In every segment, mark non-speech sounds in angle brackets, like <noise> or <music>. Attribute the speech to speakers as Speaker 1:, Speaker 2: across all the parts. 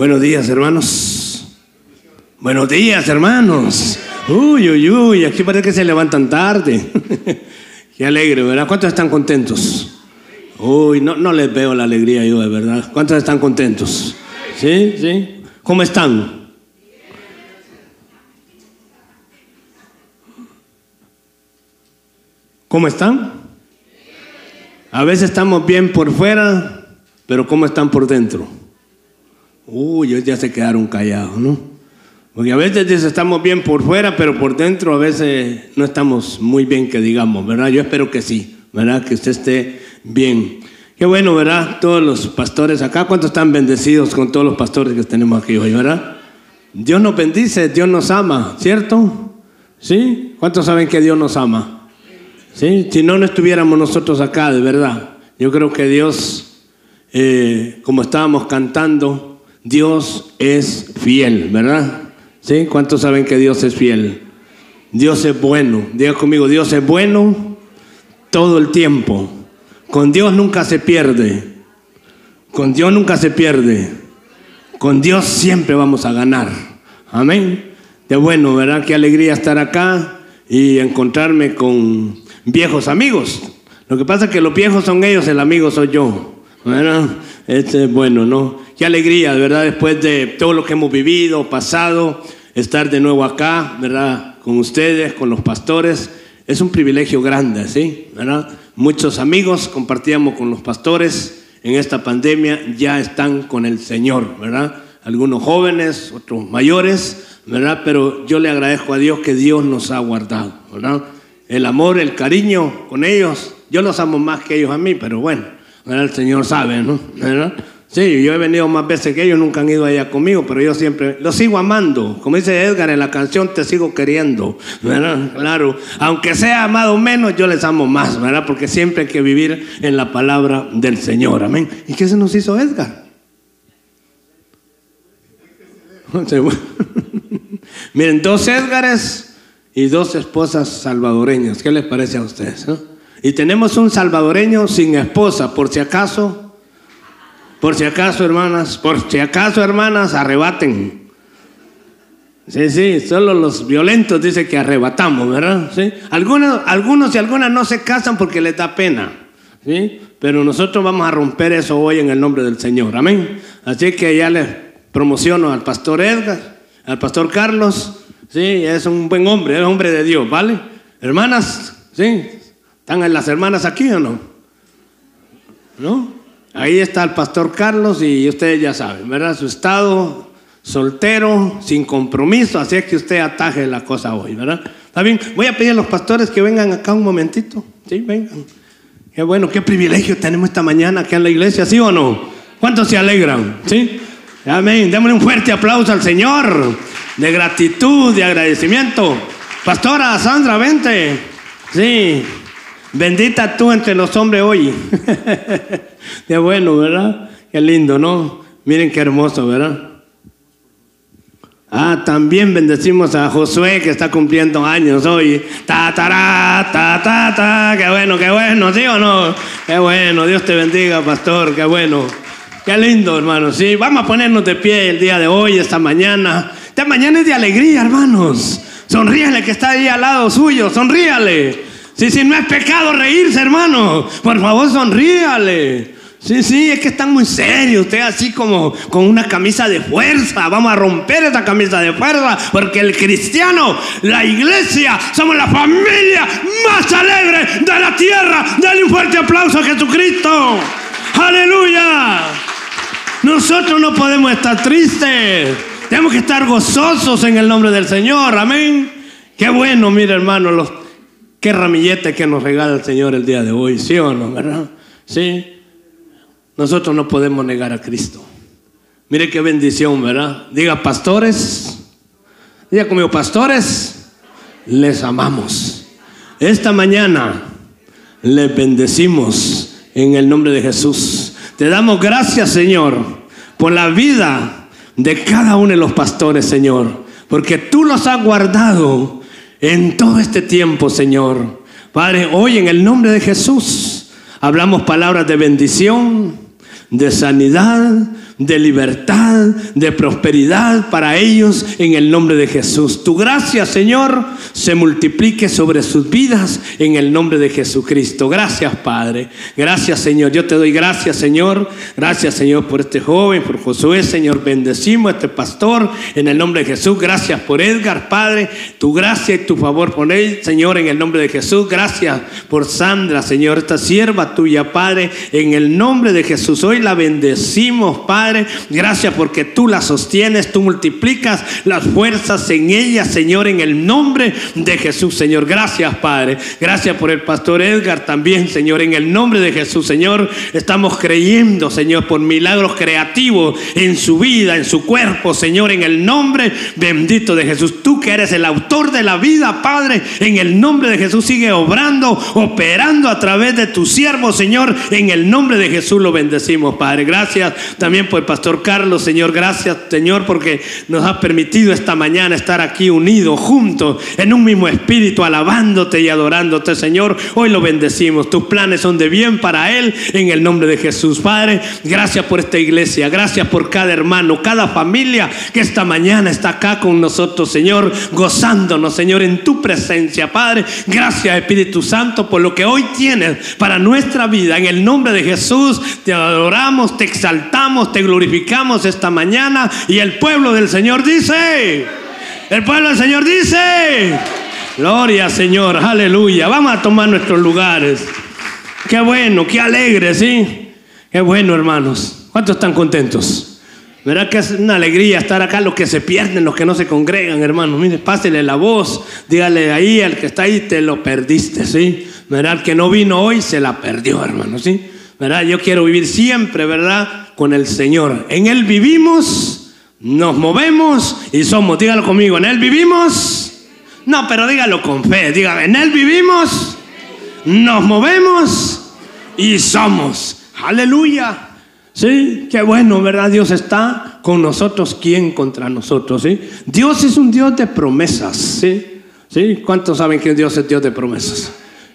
Speaker 1: Buenos días, hermanos. Buenos días, hermanos. Uy, uy, uy, aquí parece que se levantan tarde. <laughs> Qué alegre, ¿verdad? ¿Cuántos están contentos? Uy, no, no les veo la alegría yo, de verdad. ¿Cuántos están contentos? ¿Sí? ¿Sí? ¿Cómo están? ¿Cómo están? A veces estamos bien por fuera, pero ¿cómo están por dentro? Uy, ellos ya se quedaron callados, ¿no? Porque a veces dice, estamos bien por fuera, pero por dentro a veces no estamos muy bien, que digamos, ¿verdad? Yo espero que sí, ¿verdad? Que usted esté bien. Qué bueno, ¿verdad? Todos los pastores acá, ¿cuántos están bendecidos con todos los pastores que tenemos aquí hoy, ¿verdad? Dios nos bendice, Dios nos ama, ¿cierto? ¿Sí? ¿Cuántos saben que Dios nos ama? ¿Sí? Si no, no estuviéramos nosotros acá, de verdad. Yo creo que Dios, eh, como estábamos cantando, Dios es fiel, ¿verdad? ¿Sí? ¿Cuántos saben que Dios es fiel? Dios es bueno. Diga conmigo, Dios es bueno todo el tiempo. Con Dios nunca se pierde. Con Dios nunca se pierde. Con Dios siempre vamos a ganar. Amén. De bueno, ¿verdad? Qué alegría estar acá y encontrarme con viejos amigos. Lo que pasa es que los viejos son ellos, el amigo soy yo. ¿verdad? Este es bueno, ¿no? Qué alegría, ¿verdad? Después de todo lo que hemos vivido, pasado, estar de nuevo acá, ¿verdad? Con ustedes, con los pastores. Es un privilegio grande, ¿sí? ¿Verdad? Muchos amigos compartíamos con los pastores en esta pandemia, ya están con el Señor, ¿verdad? Algunos jóvenes, otros mayores, ¿verdad? Pero yo le agradezco a Dios que Dios nos ha guardado, ¿verdad? El amor, el cariño con ellos, yo los amo más que ellos a mí, pero bueno, ¿verdad? el Señor sabe, ¿no? ¿verdad? Sí, yo he venido más veces que ellos, nunca han ido allá conmigo, pero yo siempre los sigo amando. Como dice Edgar en la canción, te sigo queriendo, ¿verdad? Claro, aunque sea amado menos, yo les amo más, ¿verdad? Porque siempre hay que vivir en la palabra del Señor, amén. ¿Y qué se nos hizo Edgar? <laughs> <laughs> Miren, dos Edgares y dos esposas salvadoreñas. ¿Qué les parece a ustedes? no? Y tenemos un salvadoreño sin esposa, por si acaso, por si acaso, hermanas, por si acaso, hermanas, arrebaten. Sí, sí, solo los violentos dice que arrebatamos, ¿verdad? ¿Sí? Algunos, algunos y algunas no se casan porque les da pena, ¿sí? Pero nosotros vamos a romper eso hoy en el nombre del Señor, amén. Así que ya les promociono al pastor Edgar, al pastor Carlos, sí, es un buen hombre, es hombre de Dios, ¿vale? Hermanas, sí, ¿están las hermanas aquí o no? ¿No? Ahí está el pastor Carlos y ustedes ya saben, ¿verdad? Su estado soltero, sin compromiso, así es que usted ataje la cosa hoy, ¿verdad? Está bien, voy a pedir a los pastores que vengan acá un momentito, ¿sí? Vengan. Qué bueno, qué privilegio tenemos esta mañana aquí en la iglesia, ¿sí o no? ¿Cuántos se alegran? ¿Sí? Amén. Démosle un fuerte aplauso al Señor de gratitud, de agradecimiento. Pastora Sandra, vente. Sí. Bendita tú entre los hombres hoy. <laughs> Qué bueno, ¿verdad? Qué lindo, ¿no? Miren qué hermoso, ¿verdad? Ah, también bendecimos a Josué que está cumpliendo años hoy. Ta, ta, ta, ta, ta. Qué bueno, qué bueno, ¿sí o no? Qué bueno, Dios te bendiga, pastor, qué bueno. Qué lindo, hermanos. Sí, vamos a ponernos de pie el día de hoy, esta mañana. Esta mañana es de alegría, hermanos. Sonríale que está ahí al lado suyo, sonríale. Sí, sí, no es pecado reírse, hermano. Por favor, sonríale. Sí, sí, es que están muy serios. Usted así como con una camisa de fuerza. Vamos a romper esa camisa de fuerza. Porque el cristiano, la iglesia, somos la familia más alegre de la tierra. Dale un fuerte aplauso a Jesucristo. Aleluya. Nosotros no podemos estar tristes. Tenemos que estar gozosos en el nombre del Señor. Amén. Qué bueno, mire hermano, los, qué ramillete que nos regala el Señor el día de hoy. ¿Sí o no? ¿Verdad? Sí. Nosotros no podemos negar a Cristo. Mire qué bendición, ¿verdad? Diga, pastores, diga conmigo, pastores, les amamos. Esta mañana les bendecimos en el nombre de Jesús. Te damos gracias, Señor, por la vida de cada uno de los pastores, Señor, porque tú los has guardado en todo este tiempo, Señor. Padre, hoy en el nombre de Jesús hablamos palabras de bendición, de sanidad, de libertad, de prosperidad para ellos en el nombre de Jesús. Tu gracia, Señor, se multiplique sobre sus vidas en el nombre de Jesucristo. Gracias, Padre. Gracias, Señor. Yo te doy gracias, Señor. Gracias, Señor, por este joven, por Josué, Señor. Bendecimos a este pastor en el nombre de Jesús. Gracias por Edgar, Padre. Tu gracia y tu favor por él, Señor, en el nombre de Jesús. Gracias por Sandra, Señor, esta sierva tuya, Padre, en el nombre de Jesús. Hoy la bendecimos, Padre. Gracias porque tú la sostienes, tú multiplicas las fuerzas en ella, Señor, en el nombre de Jesús, Señor. Gracias, Padre. Gracias por el pastor Edgar también, Señor, en el nombre de Jesús, Señor. Estamos creyendo, Señor, por milagros creativos en su vida, en su cuerpo, Señor, en el nombre bendito de Jesús. Tú que eres el autor de la vida, Padre, en el nombre de Jesús sigue obrando, operando a través de tu siervo, Señor, en el nombre de Jesús lo bendecimos, Padre. Gracias también por pastor Carlos, Señor. Gracias, Señor, porque nos has permitido esta mañana estar aquí unidos, juntos, en un mismo espíritu, alabándote y adorándote, Señor. Hoy lo bendecimos. Tus planes son de bien para Él, en el nombre de Jesús. Padre, gracias por esta iglesia. Gracias por cada hermano, cada familia que esta mañana está acá con nosotros, Señor, gozándonos, Señor, en tu presencia. Padre, gracias, Espíritu Santo, por lo que hoy tienes para nuestra vida. En el nombre de Jesús, te adoramos, te exaltamos, te glorificamos esta mañana. Y el pueblo del Señor dice, el pueblo del Señor dice, gloria Señor, aleluya. Vamos a tomar nuestros lugares. Qué bueno, qué alegre, ¿sí? Qué bueno, hermanos. ¿Cuántos están contentos? ¿Verdad que es una alegría estar acá? Los que se pierden, los que no se congregan, hermanos. Mire, pásele la voz. Dígale ahí al que está ahí, te lo perdiste, ¿sí? ¿Verdad? El que no vino hoy se la perdió, hermano, ¿sí? ¿Verdad? Yo quiero vivir siempre, ¿verdad? Con el Señor. En Él vivimos, nos movemos y somos. Dígalo conmigo, ¿en Él vivimos? No, pero dígalo con fe. Diga, en Él vivimos, nos movemos y somos. Aleluya. Sí, qué bueno, ¿verdad? Dios está con nosotros, ¿quién contra nosotros? ¿sí? Dios es un Dios de promesas, ¿sí? ¿sí? ¿Cuántos saben que Dios es Dios de promesas?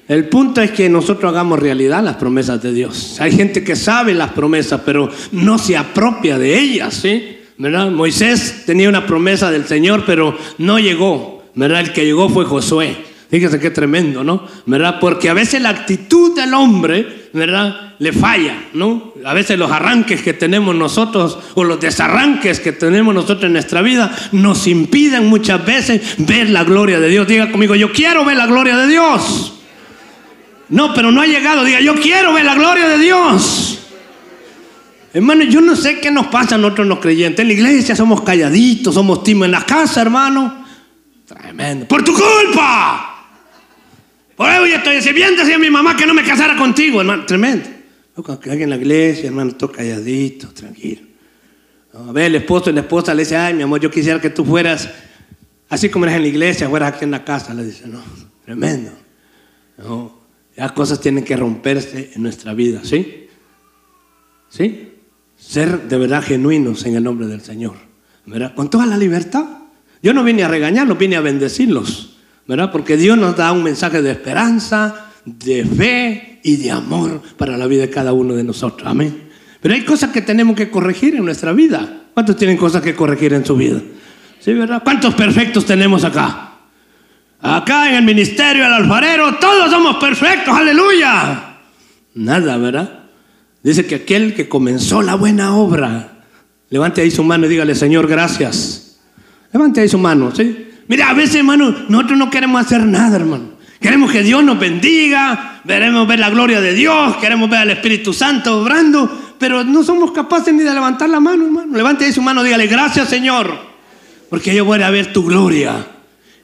Speaker 1: El punto es que nosotros hagamos realidad las promesas de Dios. Hay gente que sabe las promesas, pero no se apropia de ellas, ¿sí? ¿verdad? Moisés tenía una promesa del Señor, pero no llegó, ¿verdad? El que llegó fue Josué. Fíjese qué tremendo, ¿no? ¿Verdad? Porque a veces la actitud del hombre, ¿verdad? Le falla, ¿no? A veces los arranques que tenemos nosotros o los desarranques que tenemos nosotros en nuestra vida nos impiden muchas veces ver la gloria de Dios. Diga conmigo, yo quiero ver la gloria de Dios. No, pero no ha llegado. Diga, yo quiero ver la gloria de Dios. Hermano, yo no sé qué nos pasa a nosotros los creyentes. En la iglesia somos calladitos, somos tímidos. En la casa, hermano, tremendo. Por tu culpa. Por eso yo estoy diciendo a mi mamá que no me casara contigo, hermano. Tremendo. Alguien en la iglesia, hermano, todo calladito, tranquilo. A ver, el esposo y la esposa le dice, ay, mi amor, yo quisiera que tú fueras así como eres en la iglesia, fueras aquí en la casa. Le dice, no, tremendo. No, las cosas tienen que romperse en nuestra vida, ¿sí? ¿Sí? Ser de verdad genuinos en el nombre del Señor, ¿verdad? Con toda la libertad. Yo no vine a regañarlos, vine a bendecirlos, ¿verdad? Porque Dios nos da un mensaje de esperanza, de fe y de amor para la vida de cada uno de nosotros. Amén. Pero hay cosas que tenemos que corregir en nuestra vida. ¿Cuántos tienen cosas que corregir en su vida? ¿Sí, verdad? ¿Cuántos perfectos tenemos acá? Acá en el ministerio del alfarero, todos somos perfectos, aleluya. Nada, ¿verdad? Dice que aquel que comenzó la buena obra, levante ahí su mano y dígale, Señor, gracias. Levante ahí su mano, ¿sí? Mira, a veces, hermano, nosotros no queremos hacer nada, hermano. Queremos que Dios nos bendiga, queremos ver la gloria de Dios, queremos ver al Espíritu Santo obrando, pero no somos capaces ni de levantar la mano, hermano. Levante ahí su mano dígale, gracias, Señor, porque yo voy a ver tu gloria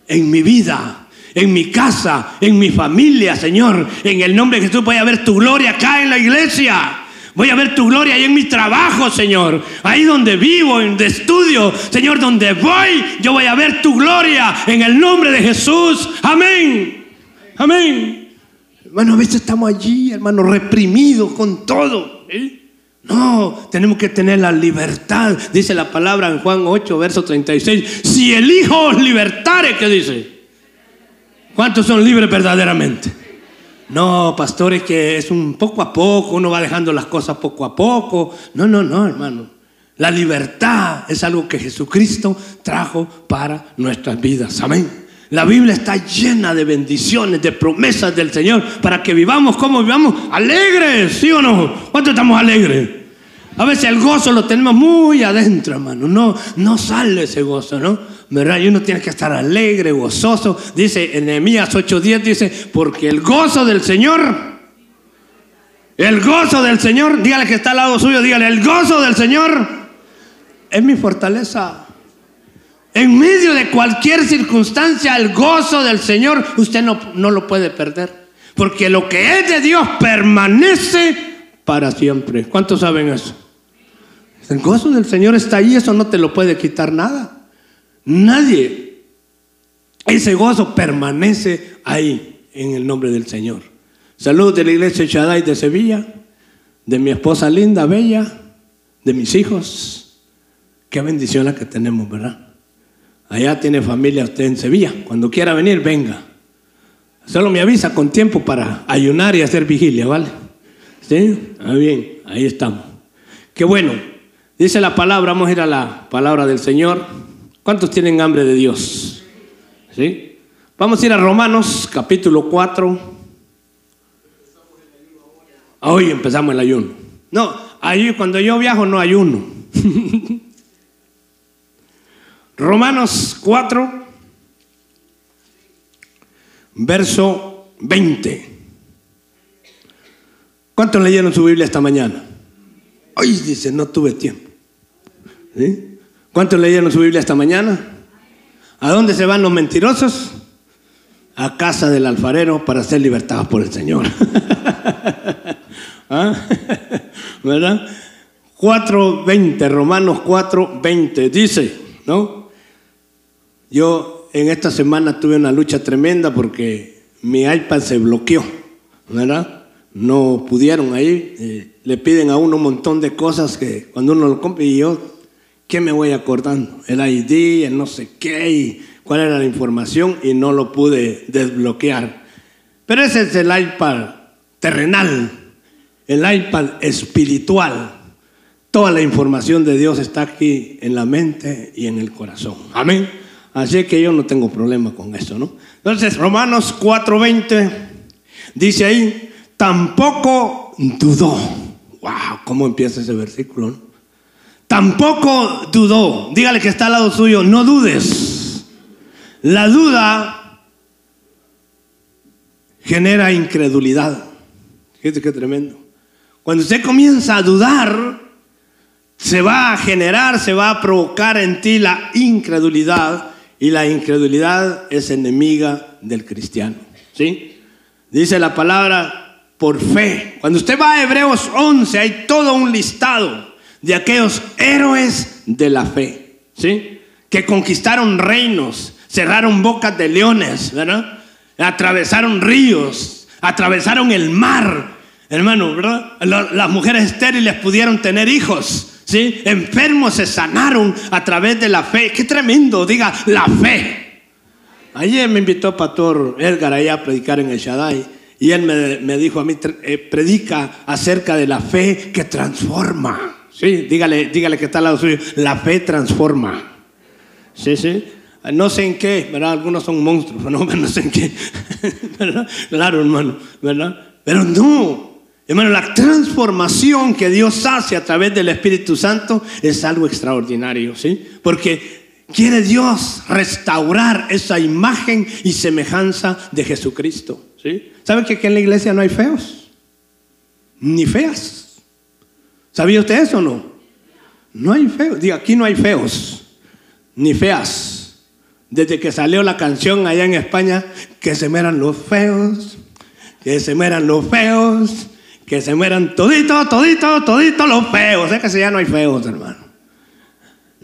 Speaker 1: en mi vida, en mi casa, en mi familia, Señor. En el nombre de Jesús voy a ver tu gloria acá en la iglesia. Voy a ver tu gloria ahí en mi trabajo, Señor. Ahí donde vivo, en donde estudio, Señor, donde voy, yo voy a ver tu gloria en el nombre de Jesús. Amén. Amén. Hermano, a veces estamos allí, hermano, reprimidos con todo. No, tenemos que tener la libertad. Dice la palabra en Juan 8, verso 36. Si el Hijo os libertare, ¿qué dice? ¿Cuántos son libres verdaderamente? No, pastores, que es un poco a poco, uno va dejando las cosas poco a poco. No, no, no, hermano. La libertad es algo que Jesucristo trajo para nuestras vidas. Amén. La Biblia está llena de bendiciones, de promesas del Señor para que vivamos como vivamos alegres, ¿sí o no? ¿Cuánto estamos alegres? A veces el gozo lo tenemos muy adentro, hermano. No, no sale ese gozo, ¿no? ¿Verdad? Y uno tiene que estar alegre, gozoso. Dice en Nehemías 8:10, dice, porque el gozo del Señor, el gozo del Señor, dígale que está al lado suyo, dígale, el gozo del Señor es mi fortaleza. En medio de cualquier circunstancia, el gozo del Señor, usted no, no lo puede perder. Porque lo que es de Dios permanece para siempre. ¿Cuántos saben eso? El gozo del Señor está ahí, eso no te lo puede quitar nada. Nadie. Ese gozo permanece ahí en el nombre del Señor. Saludos de la iglesia Shaddai de Sevilla, de mi esposa linda, bella, de mis hijos. Qué bendición la que tenemos, ¿verdad? Allá tiene familia usted en Sevilla. Cuando quiera venir, venga. Solo me avisa con tiempo para ayunar y hacer vigilia, ¿vale? ¿Sí? Ah, bien, ahí estamos. Qué bueno. Dice la palabra, vamos a ir a la palabra del Señor. ¿Cuántos tienen hambre de Dios? ¿Sí? Vamos a ir a Romanos capítulo 4. Hoy empezamos el ayuno. No, ahí cuando yo viajo no ayuno. <laughs> Romanos 4, verso 20. ¿Cuántos leyeron su Biblia esta mañana? Hoy dice, no tuve tiempo. ¿Cuántos leyeron su Biblia esta mañana? ¿A dónde se van los mentirosos? A casa del alfarero para ser libertados por el Señor. <laughs> ¿Ah? <laughs> ¿Verdad? 4.20, Romanos 4.20, dice, ¿no? Yo en esta semana tuve una lucha tremenda porque mi iPad se bloqueó, ¿verdad? No pudieron ahí, eh, le piden a uno un montón de cosas que cuando uno lo compra y yo ¿qué me voy acordando? El ID, el no sé qué, y cuál era la información y no lo pude desbloquear. Pero ese es el iPad terrenal, el iPad espiritual. Toda la información de Dios está aquí en la mente y en el corazón. Amén. Así que yo no tengo problema con eso, ¿no? Entonces, Romanos 4:20 dice ahí, tampoco dudó. Wow, ¿cómo empieza ese versículo? Tampoco dudó. Dígale que está al lado suyo, no dudes. La duda genera incredulidad. Fíjate qué tremendo. Cuando usted comienza a dudar, se va a generar, se va a provocar en ti la incredulidad y la incredulidad es enemiga del cristiano. ¿Sí? Dice la palabra por fe. Cuando usted va a Hebreos 11 hay todo un listado de aquellos héroes de la fe, ¿sí? Que conquistaron reinos, cerraron bocas de leones, ¿verdad? Atravesaron ríos, atravesaron el mar, hermano, ¿verdad? Las mujeres estériles pudieron tener hijos, ¿sí? Enfermos se sanaron a través de la fe. Qué tremendo, diga, la fe. Ayer me invitó Pastor Edgar allá a predicar en el Shaddai. Y él me, dijo a mí, eh, predica acerca de la fe que transforma. Sí, dígale, dígale que está al lado suyo. La fe transforma. Sí, sí. No sé en qué, ¿verdad? Algunos son monstruos, no, <laughs> no sé en qué. <laughs> Claro, hermano, ¿verdad? Pero no. Hermano, la transformación que Dios hace a través del Espíritu Santo es algo extraordinario, ¿sí? Porque quiere Dios restaurar esa imagen y semejanza de Jesucristo, ¿sí? ¿Saben que aquí en la iglesia no hay feos? Ni feas. ¿Sabía usted eso o no? No hay feos. Diga, aquí no hay feos, ni feas. Desde que salió la canción allá en España, que se mueran los feos, que se mueran los feos, que se mueran todito, todito, todito los feos. Es que ya no hay feos, hermano.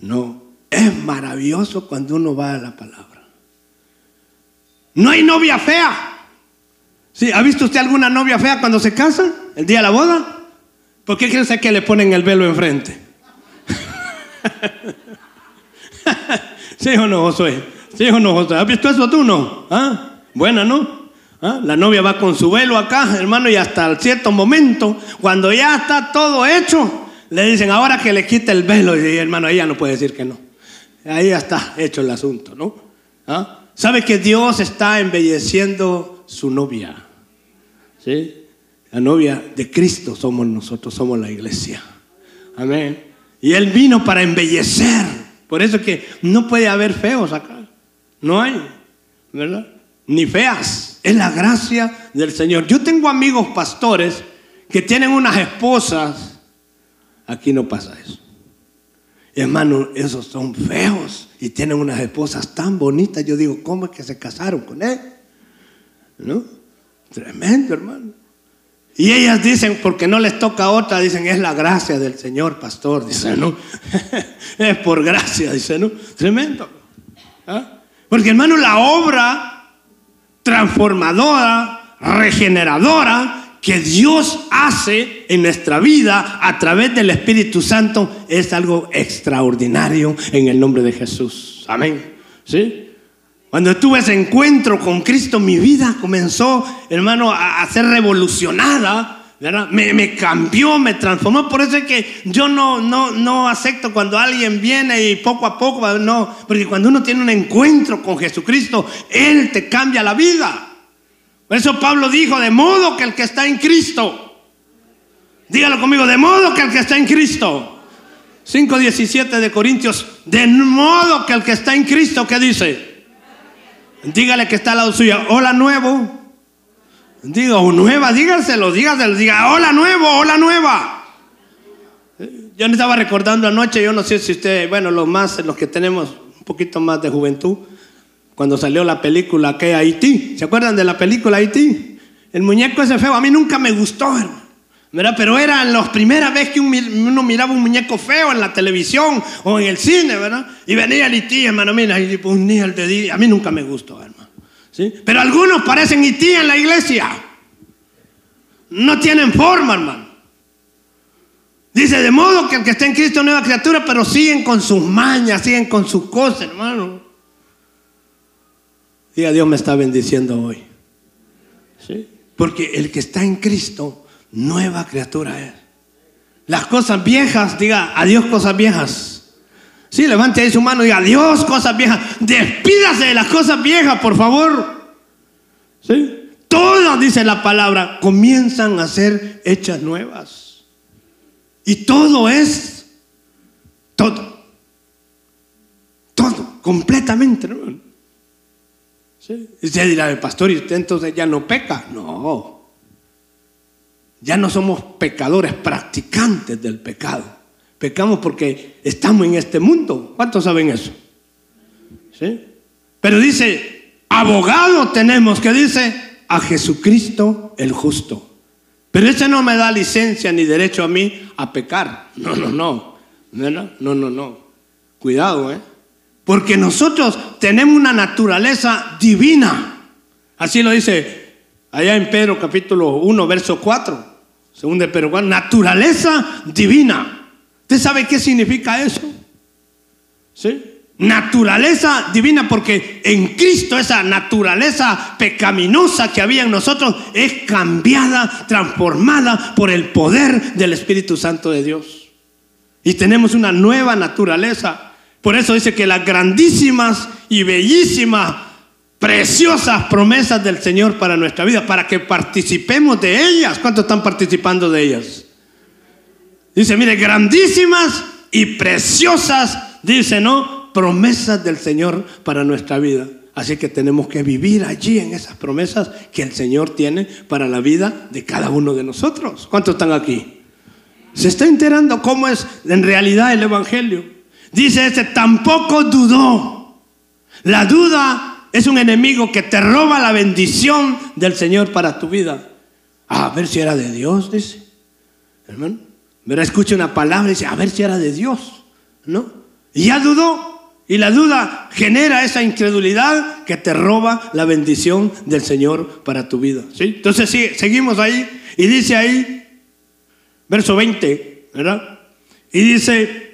Speaker 1: No, es maravilloso cuando uno va a la palabra. No hay novia fea. ¿Sí? ¿Ha visto usted alguna novia fea cuando se casa? El día de la boda. ¿Por qué cree que le ponen el velo enfrente? <laughs> ¿Sí o no, Josué? ¿Sí o no, Josué? ¿Has visto eso tú no? ¿Ah? Buena, ¿no? ¿Ah? La novia va con su velo acá, hermano, y hasta cierto momento, cuando ya está todo hecho, le dicen, ahora que le quite el velo, y hermano, ella no puede decir que no. Ahí ya está hecho el asunto, ¿no? ¿Ah? ¿Sabe que Dios está embelleciendo su novia? ¿Sí? La novia de Cristo somos nosotros, somos la iglesia. Amén. Y Él vino para embellecer. Por eso que no puede haber feos acá. No hay, ¿verdad? Ni feas. Es la gracia del Señor. Yo tengo amigos pastores que tienen unas esposas. Aquí no pasa eso. Hermano, esos son feos y tienen unas esposas tan bonitas. Yo digo, ¿cómo es que se casaron con él? ¿No? Tremendo, hermano. Y ellas dicen, porque no les toca otra, dicen, es la gracia del Señor, pastor. Dice, ¿no? <laughs> es por gracia, dice, ¿no? Tremendo. ¿Ah? Porque, hermano, la obra transformadora, regeneradora, que Dios hace en nuestra vida a través del Espíritu Santo es algo extraordinario en el nombre de Jesús. Amén. ¿Sí? Cuando tuve ese encuentro con Cristo, mi vida comenzó, hermano, a, ser revolucionada. Me, cambió, me transformó. Por eso es que yo no, no, no acepto cuando alguien viene y poco a poco, no, porque cuando uno tiene un encuentro con Jesucristo, Él te cambia la vida. Por eso Pablo dijo, de modo que el que está en Cristo, dígalo conmigo, de modo que el que está en Cristo. 5.17 de Corintios, de modo que el que está en Cristo, ¿qué dice? Dígale que está al lado suyo, hola nuevo. Diga, o nueva, dígaselo, dígaselo, diga, hola nuevo, hola nueva. Yo me estaba recordando anoche, yo no sé si usted, bueno, los más, los que tenemos un poquito más de juventud, cuando salió la película que Haití. ¿Se acuerdan de la película Haití? El muñeco ese feo, a mí nunca me gustó, ¿verdad? Pero era la primera vez que uno miraba un muñeco feo en la televisión o en el cine, ¿verdad? Y venía el Haití, hermano, mira, y ponía el dedillo. A mí nunca me gustó, hermano. ¿Sí? Pero algunos parecen Haití en la iglesia. No tienen forma, hermano. Dice, de modo que el que está en Cristo es nueva criatura, pero siguen con sus mañas, siguen con sus cosas, hermano. Diga, Dios me está bendiciendo hoy. ¿Sí? Porque el que está en Cristo, nueva criatura es. Las cosas viejas, diga, adiós cosas viejas. Sí, levante ahí su mano y diga, adiós cosas viejas. Despídase de las cosas viejas, por favor. ¿Sí? Todas, dice la palabra, comienzan a ser hechas nuevas. Y todo es, todo. Todo, completamente. ¿no? Y usted dirá, el pastor, ¿y usted entonces ya no peca? No. Ya no somos pecadores, practicantes del pecado. Pecamos porque estamos en este mundo. ¿Cuántos saben eso? ¿Sí? Pero dice, abogado tenemos, que dice, a Jesucristo el justo. Pero ese no me da licencia ni derecho a mí a pecar. No, no, no. No, no, no, no. Cuidado, ¿eh? Porque nosotros tenemos una naturaleza divina. Así lo dice allá en Pedro capítulo 1, verso 4. Según de Pedro, naturaleza divina. ¿Usted sabe qué significa eso? ¿Sí? Naturaleza divina porque en Cristo esa naturaleza pecaminosa que había en nosotros es cambiada, transformada por el poder del Espíritu Santo de Dios. Y tenemos una nueva naturaleza por eso dice que las grandísimas y bellísimas, preciosas promesas del Señor para nuestra vida, para que participemos de ellas. ¿Cuántos están participando de ellas? Dice, mire, grandísimas y preciosas, dice, ¿no? Promesas del Señor para nuestra vida. Así que tenemos que vivir allí en esas promesas que el Señor tiene para la vida de cada uno de nosotros. ¿Cuántos están aquí? ¿Se está enterando cómo es en realidad el Evangelio? Dice este, tampoco dudó. La duda es un enemigo que te roba la bendición del Señor para tu vida. a ver si era de Dios, dice. Hermano, verá, escucha una palabra y dice, a ver si era de Dios. ¿No? Y ya dudó. Y la duda genera esa incredulidad que te roba la bendición del Señor para tu vida. ¿sí? Entonces sí, seguimos ahí. Y dice ahí, verso 20, ¿verdad? Y dice,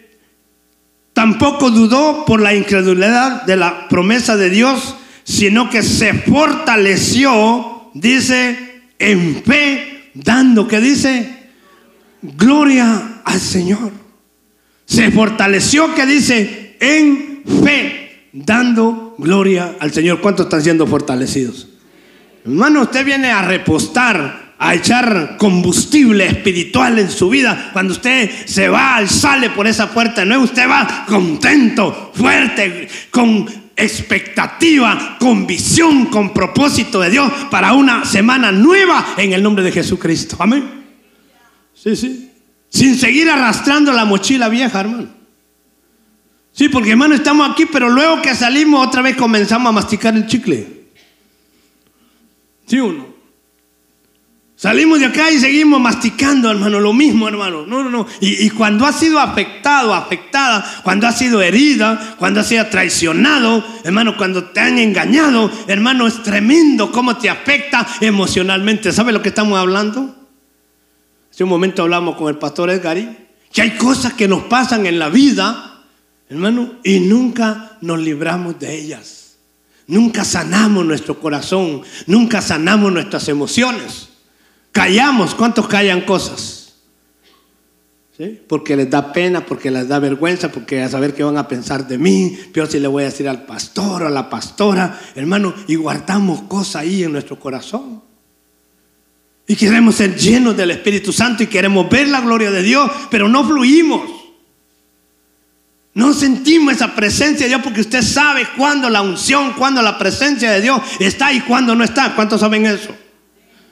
Speaker 1: Tampoco dudó por la incredulidad de la promesa de Dios, sino que se fortaleció, dice, en fe, dando, que dice, gloria al Señor. Se fortaleció, que dice, en fe, dando gloria al Señor. ¿Cuántos están siendo fortalecidos? Hermano, usted viene a repostar, a echar combustible espiritual en su vida. Cuando usted se va, sale por esa puerta nueva, usted va contento, fuerte, con expectativa, con visión, con propósito de Dios para una semana nueva en el nombre de Jesucristo. Amén. Sí, sí. Sin seguir arrastrando la mochila vieja, hermano. Sí, porque hermano estamos aquí, pero luego que salimos otra vez comenzamos a masticar el chicle. ¿Sí o no? Salimos de acá y seguimos masticando, hermano, lo mismo, hermano. No, no, no. Y, cuando ha sido afectado, afectada, cuando ha sido herida, cuando ha sido traicionado, hermano, cuando te han engañado, hermano, es tremendo cómo te afecta emocionalmente. ¿Sabe lo que estamos hablando? Hace un momento hablamos con el pastor Edgarí, que hay cosas que nos pasan en la vida, hermano, y nunca nos libramos de ellas. Nunca sanamos nuestro corazón, nunca sanamos nuestras emociones. Callamos, ¿cuántos callan cosas? ¿Sí? Porque les da pena, porque les da vergüenza, porque a saber qué van a pensar de mí, peor si le voy a decir al pastor o a la pastora, hermano, y guardamos cosas ahí en nuestro corazón. Y queremos ser llenos del Espíritu Santo y queremos ver la gloria de Dios, pero no fluimos. Sentimos esa presencia de Dios porque usted sabe cuándo la unción, cuándo la presencia de Dios está y cuándo no está. ¿Cuántos saben eso?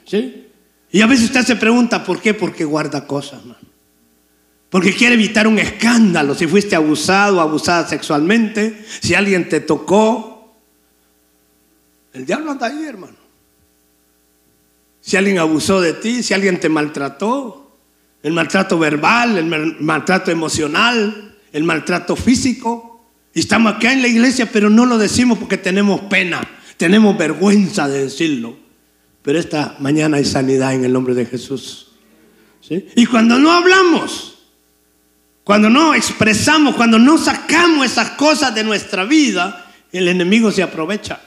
Speaker 1: ¿Sí? Y a veces usted se pregunta, ¿por qué? Porque guarda cosas, Porque quiere evitar un escándalo. Si fuiste abusado o abusada sexualmente, si alguien te tocó, el diablo anda ahí, hermano. Si alguien abusó de ti, si alguien te maltrató, el maltrato verbal, el maltrato emocional, el maltrato físico. Y estamos acá en la iglesia, pero no lo decimos porque tenemos pena, tenemos vergüenza de decirlo. Pero esta mañana hay sanidad en el nombre de Jesús. Y cuando no hablamos, cuando no expresamos, cuando no sacamos esas cosas de nuestra vida, el enemigo se aprovecha.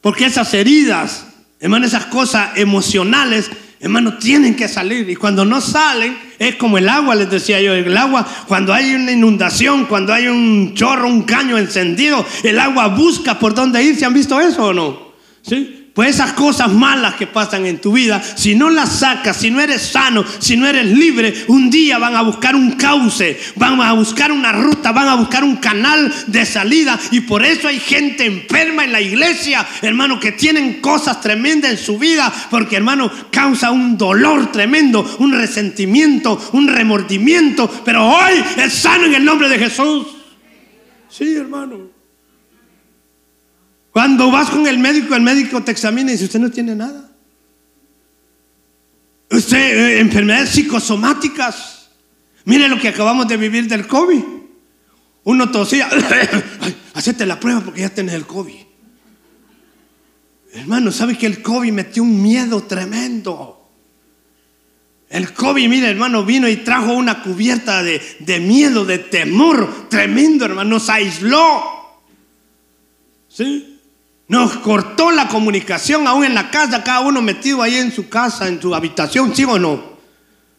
Speaker 1: Porque esas heridas, hermano, esas cosas emocionales, hermano, tienen que salir. Y cuando no salen, es como el agua, les decía yo, el agua, cuando hay una inundación, cuando hay un chorro, un caño encendido, el agua busca por dónde ir. ¿Se han visto eso o no? ¿Sí? Pues esas cosas malas que pasan en tu vida, si no las sacas, si no eres sano, si no eres libre, un día van a buscar un cauce, van a buscar una ruta, van a buscar un canal de salida. Y por eso hay gente enferma en la iglesia, hermano, que tienen cosas tremendas en su vida, porque hermano, causa un dolor tremendo, un resentimiento, un remordimiento. Pero hoy es sano en el nombre de Jesús. Sí, hermano. Cuando vas con el médico, el médico te examina y dice, usted no tiene nada. Usted, eh, enfermedades psicosomáticas. Mire lo que acabamos de vivir del COVID. Uno tosía, <laughs> hacete la prueba porque ya tienes el COVID. Hermano, ¿sabe que el COVID metió un miedo tremendo? El COVID, mire, hermano, vino y trajo una cubierta de, de miedo, de temor tremendo, hermano. Nos aisló. ¿Sí? Nos cortó la comunicación aún en la casa, cada uno metido ahí en su casa, en su habitación, ¿sí o no?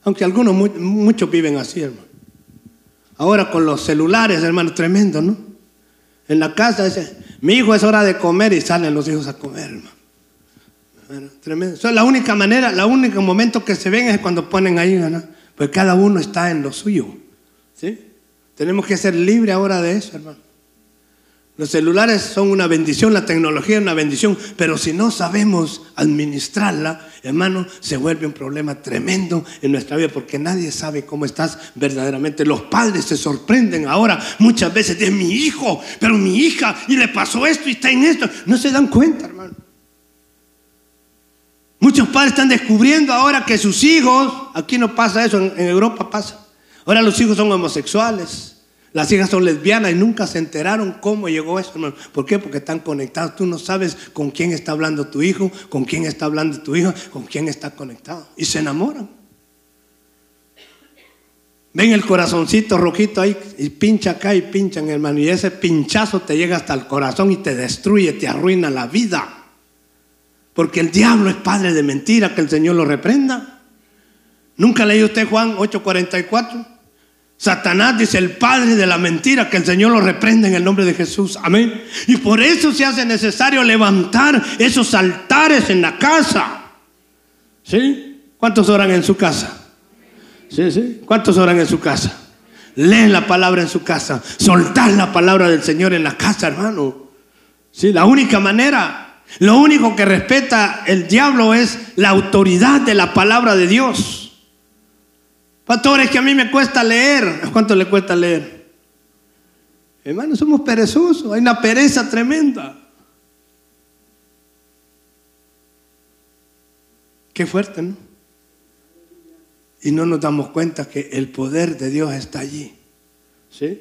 Speaker 1: Aunque algunos, muchos viven así, hermano. Ahora con los celulares, hermano, tremendo, ¿no? En la casa dice, mi hijo es hora de comer y salen los hijos a comer, hermano. tremendo. Eso es la única manera, el único momento que se ven es cuando ponen ahí, ¿no? Pues cada uno está en lo suyo. ¿Sí? Tenemos que ser libres ahora de eso, hermano. Los celulares son una bendición, la tecnología es una bendición, pero si no sabemos administrarla, hermano, se vuelve un problema tremendo en nuestra vida porque nadie sabe cómo estás verdaderamente. Los padres se sorprenden ahora muchas veces de mi hijo, pero mi hija, y le pasó esto y está en esto. No se dan cuenta, hermano. Muchos padres están descubriendo ahora que sus hijos, aquí no pasa eso, en, Europa pasa. Ahora los hijos son homosexuales. Las hijas son lesbianas y nunca se enteraron cómo llegó eso. ¿Por qué? Porque están conectados. Tú no sabes con quién está hablando tu hijo, con quién está hablando tu hija, con quién está conectado. Y se enamoran. Ven el corazoncito rojito ahí y pincha acá y pinchan, hermano. Y ese pinchazo te llega hasta el corazón y te destruye, te arruina la vida. Porque el diablo es padre de mentira, que el Señor lo reprenda. ¿Nunca leí usted Juan 8:44? Satanás dice el padre de la mentira, que el Señor lo reprende en el nombre de Jesús. Amén. Y por eso se hace necesario levantar esos altares en la casa. ¿Sí? ¿Cuántos oran en su casa? Sí, sí. ¿Cuántos oran en su casa? Leen la palabra en su casa. Soltar la palabra del Señor en la casa, hermano. Sí, la única manera. Lo único que respeta el diablo es la autoridad de la palabra de Dios. Pastores, que a mí me cuesta leer. ¿Cuánto le cuesta leer? Hermano, somos perezosos. Hay una pereza tremenda. Qué fuerte, ¿no? Y no nos damos cuenta que el poder de Dios está allí. ¿Sí?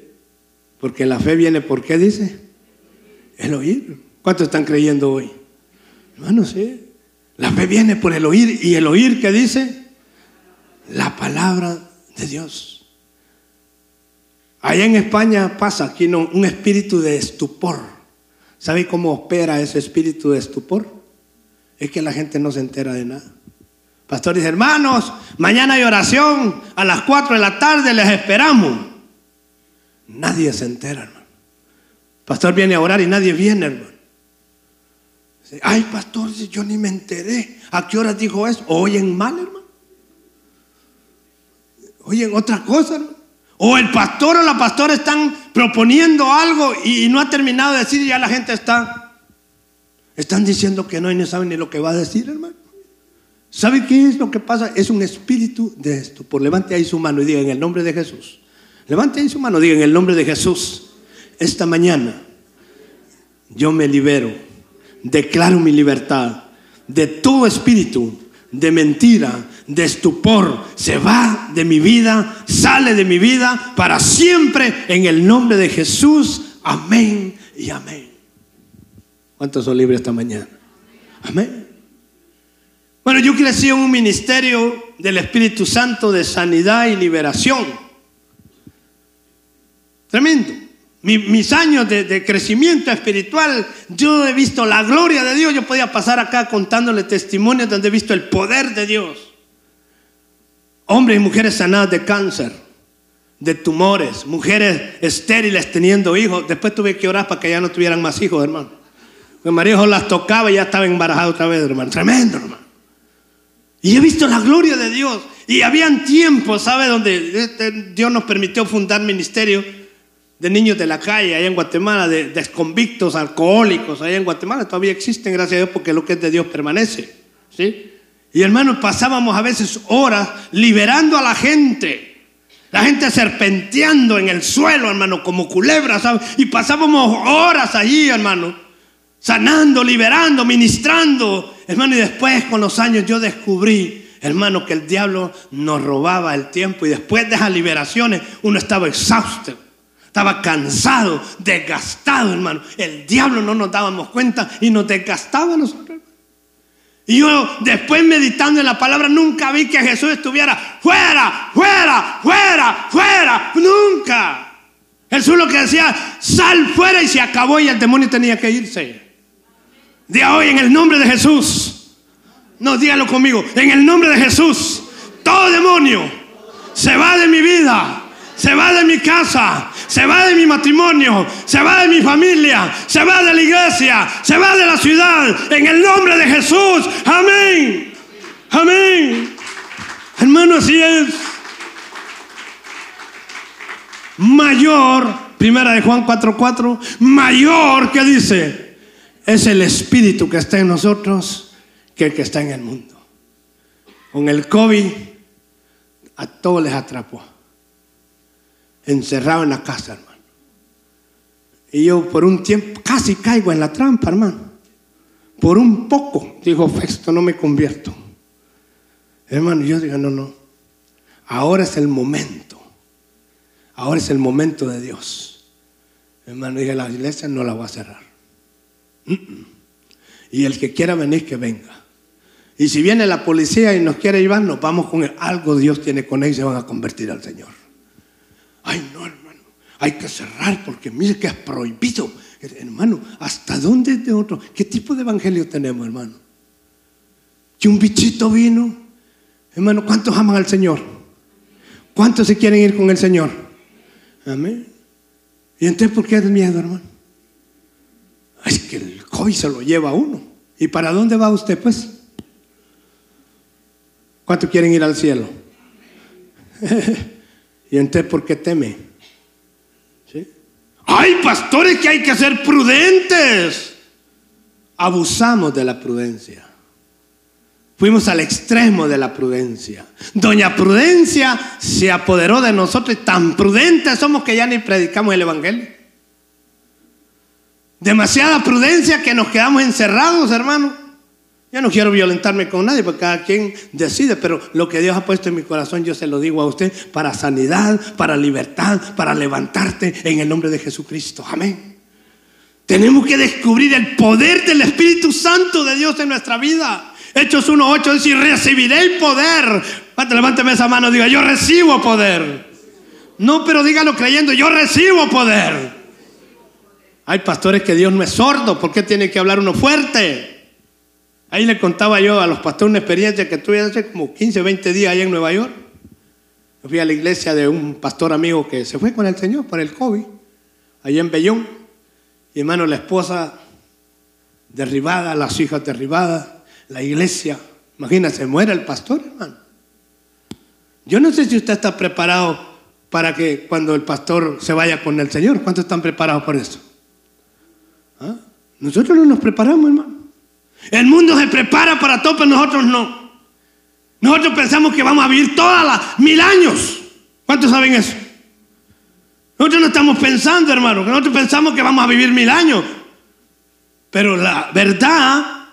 Speaker 1: Porque la fe viene por qué dice? El oír. ¿Cuántos están creyendo hoy? Hermano, sí. La fe viene por el oír. ¿Y el oír qué dice? La palabra de Dios. Allá en España pasa aquí un espíritu de estupor. ¿Sabe cómo opera ese espíritu de estupor? Es que la gente no se entera de nada. Pastores, hermanos, mañana hay oración a las 4 de la tarde, les esperamos. Nadie se entera, hermano. Pastor viene a orar y nadie viene, hermano. Ay, pastor, yo ni me enteré. ¿A qué hora dijo eso? ¿Oyen mal, hermano? Oyen otra cosa. O el pastor o la pastora están proponiendo algo y, no ha terminado de decir y ya la gente está. Están diciendo que no y no saben ni lo que va a decir, hermano. ¿Sabe qué es lo que pasa? Es un espíritu de esto. Por levante ahí su mano y diga en el nombre de Jesús. Levante ahí su mano, diga en el nombre de Jesús. Esta mañana yo me libero, declaro mi libertad de todo espíritu de mentira, de estupor, se va de mi vida, sale de mi vida para siempre en el nombre de Jesús. Amén y amén. ¿Cuántos son libres esta mañana? Amén. Bueno, yo crecí en un ministerio del Espíritu Santo de sanidad y liberación. Tremendo mis años de, crecimiento espiritual, yo he visto la gloria de Dios. Yo podía pasar acá contándole testimonios donde he visto el poder de Dios. Hombres y mujeres sanadas de cáncer, de tumores, mujeres estériles teniendo hijos. Después tuve que orar para que ya no tuvieran más hijos, hermano. Mi marido las tocaba y ya estaba embarazada otra vez, hermano. Tremendo, hermano. Y he visto la gloria de Dios. Y habían tiempos, ¿sabe? Donde este, Dios nos permitió fundar ministerio de niños de la calle allá en Guatemala, de desconvictos, alcohólicos allá en Guatemala, todavía existen, gracias a Dios, porque lo que es de Dios permanece. ¿sí? Y hermanos, pasábamos a veces horas liberando a la gente. La gente serpenteando en el suelo, hermano, como culebras, Y pasábamos horas allí, hermano, sanando, liberando, ministrando. Hermano, y después con los años yo descubrí, hermano, que el diablo nos robaba el tiempo y después de esas liberaciones uno estaba exhausto estaba cansado, desgastado, hermano. El diablo no nos dábamos cuenta y nos desgastaba a nosotros. Y yo después meditando en la palabra nunca vi que Jesús estuviera fuera, fuera, fuera, fuera. Nunca. Jesús lo que decía, sal fuera y se acabó y el demonio tenía que irse. De hoy en el nombre de Jesús. No, dígalo conmigo. En el nombre de Jesús. Todo demonio se va de mi vida se va de mi casa, se va de mi matrimonio, se va de mi familia, se va de la iglesia, se va de la ciudad, en el nombre de Jesús. Amén. Amén. Hermano, así es. Mayor, primera de Juan 4:4, mayor que dice, es el espíritu que está en nosotros que el que está en el mundo. Con el COVID a todos les atrapó encerrado en la casa, hermano. Y yo por un tiempo casi caigo en la trampa, hermano. Por un poco, dijo, esto no me convierto. Hermano, yo digo, no, no. Ahora es el momento. Ahora es el momento de Dios. Hermano, dije, la iglesia no la va a cerrar. Y el que quiera venir, que venga. Y si viene la policía y nos quiere llevar, nos vamos con él. Algo Dios tiene con él y se van a convertir al Señor. Ay, no, hermano, hay que cerrar porque mire que es prohibido. Hermano, ¿hasta dónde de otro? ¿Qué tipo de evangelio tenemos, hermano? Que un bichito vino, Hermano, ¿cuántos aman al Señor? ¿Cuántos se quieren ir con el Señor? Amén. ¿Y entonces por qué es miedo, hermano? Es que el COVID se lo lleva a uno. ¿Y para dónde va usted, pues? ¿Cuántos quieren ir al cielo? <laughs> ¿Y entonces por qué teme? ¿Sí? Hay pastores que hay que ser prudentes. Abusamos de la prudencia. Fuimos al extremo de la prudencia. Doña Prudencia se apoderó de nosotros tan prudentes somos que ya ni predicamos el Evangelio. Demasiada prudencia que nos quedamos encerrados, hermano. Yo no quiero violentarme con nadie porque cada quien decide, pero lo que Dios ha puesto en mi corazón yo se lo digo a usted para sanidad, para libertad, para levantarte en el nombre de Jesucristo. Amén. Tenemos que descubrir el poder del Espíritu Santo de Dios en nuestra vida. Hechos 1.8 dice, recibiré el poder. Levánteme esa mano diga, yo recibo poder. No, pero dígalo creyendo, yo recibo poder. Hay pastores que Dios no es sordo, ¿por qué tiene que hablar uno fuerte? Ahí le contaba yo a los pastores una experiencia que tuve hace como 15, 20 días allá en Nueva York. Yo fui a la iglesia de un pastor amigo que se fue con el Señor por el COVID, allá en Bellón. Y hermano, la esposa derribada, las hijas derribadas, la iglesia. Imagínate, muere el pastor, hermano. Yo no sé si usted está preparado para que cuando el pastor se vaya con el Señor, ¿cuántos están preparados por eso? ¿Ah? Nosotros no nos preparamos, hermano. El mundo se prepara para todo, pero nosotros no. Nosotros pensamos que vamos a vivir todas las mil años. ¿Cuántos saben eso? Nosotros no estamos pensando, hermano, que nosotros pensamos que vamos a vivir mil años. Pero la verdad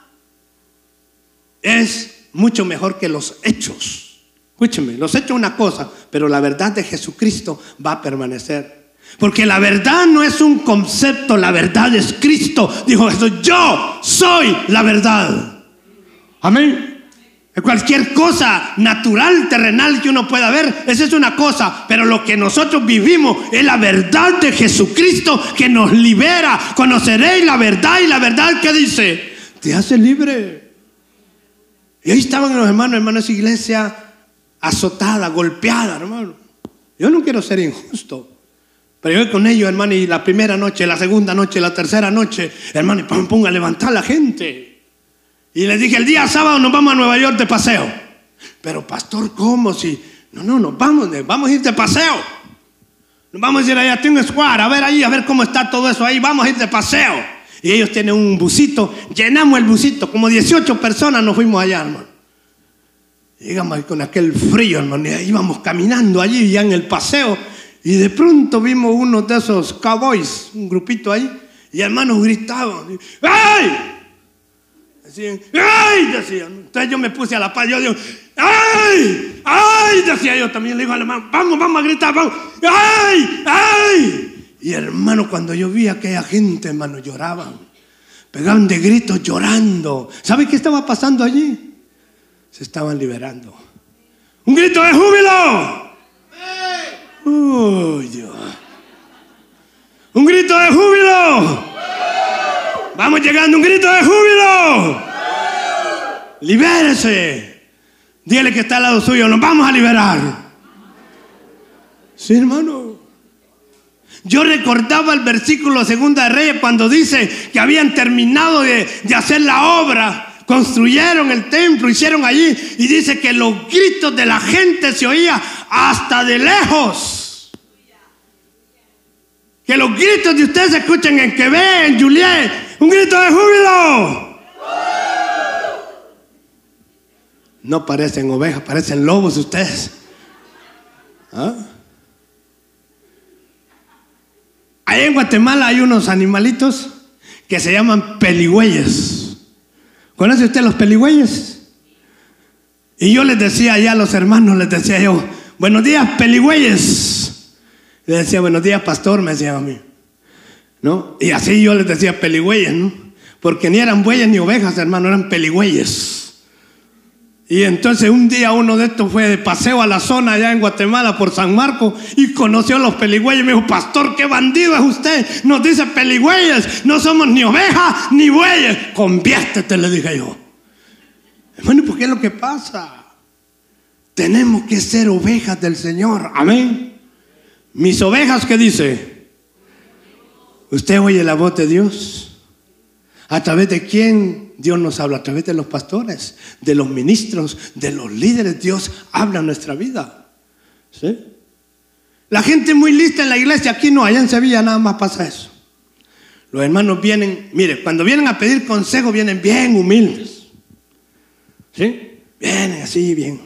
Speaker 1: es mucho mejor que los hechos. Escúcheme, los hechos una cosa, pero la verdad de Jesucristo va a permanecer. Porque la verdad no es un concepto, la verdad es Cristo. Dijo Jesús, yo soy la verdad. Amén. Cualquier cosa natural, terrenal que uno pueda ver, esa es una cosa, pero lo que nosotros vivimos es la verdad de Jesucristo que nos libera. Conoceréis la verdad y la verdad que dice, te hace libre. Y ahí estaban los hermanos, hermanos, iglesia azotada, golpeada, hermano. Yo no quiero ser injusto. Pero yo con ellos, hermano, y la primera noche, la segunda noche, la tercera noche, hermano, y pum, pum, a levantar a la gente. Y les dije, el día sábado nos vamos a Nueva York de paseo. Pero pastor, ¿cómo? Si, no, no, nos vamos, vamos a ir de paseo. Nos vamos a ir allá a Team Square, a ver ahí, a ver cómo está todo eso ahí, vamos a ir de paseo. Y ellos tienen un busito, llenamos el busito, como 18 personas nos fuimos allá, hermano. Llegamos con aquel frío, hermano, y íbamos caminando allí ya en el paseo. Y de pronto vimos uno de esos cowboys, un grupito ahí, y hermanos gritaban, ¡ay! Decían, ¡ay! Decían. Entonces yo me puse a la paz, yo digo, ¡ay! ¡ay! Decía yo también, le digo al hermano, vamos, vamos a gritar, vamos, ¡ay! ¡ay! Y hermano, cuando yo vi a aquella gente, hermano, lloraban, pegaban de gritos llorando. ¿Sabe qué estaba pasando allí? Se estaban liberando. Un grito de júbilo. Uy, Dios. Un grito de júbilo. Vamos llegando, un grito de júbilo. Libérese. Dile que está al lado suyo, nos vamos a liberar. Sí, hermano. Yo recordaba el versículo segunda de Reyes cuando dice que habían terminado de, de hacer la obra construyeron el templo, hicieron allí y dice que los gritos de la gente se oía hasta de lejos. Que los gritos de ustedes se escuchen en Quebec, en Juliet, un grito de júbilo. No parecen ovejas, parecen lobos ustedes. ¿Ah? Ahí en Guatemala hay unos animalitos que se llaman peligüeyes. ¿Conoce usted los peligüeyes? Y yo les decía allá a los hermanos, les decía yo, buenos días, peligüeyes. Les decía, buenos días, pastor, me decía a mí. ¿No? Y así yo les decía peligüeyes, ¿no? Porque ni eran bueyes ni ovejas, hermano, eran peligüeyes. Y entonces un día uno de estos fue de paseo a la zona allá en Guatemala por San Marco y conoció a los peligüeyes. Me dijo, pastor, qué bandido es usted. Nos dice peligüeyes, no somos ni ovejas ni bueyes. Conviértete, le dije yo. Bueno, ¿por qué es lo que pasa? Tenemos que ser ovejas del Señor. Amén. Mis ovejas, ¿qué dice? ¿Usted oye la voz de Dios? ¿A través de quién Dios nos habla? A través de los pastores, de los ministros, de los líderes. Dios habla en nuestra vida. ¿Sí? La gente muy lista en la iglesia, aquí no, allá en Sevilla nada más pasa eso. Los hermanos vienen, mire, cuando vienen a pedir consejo vienen bien humildes. ¿Sí? Vienen así, bien.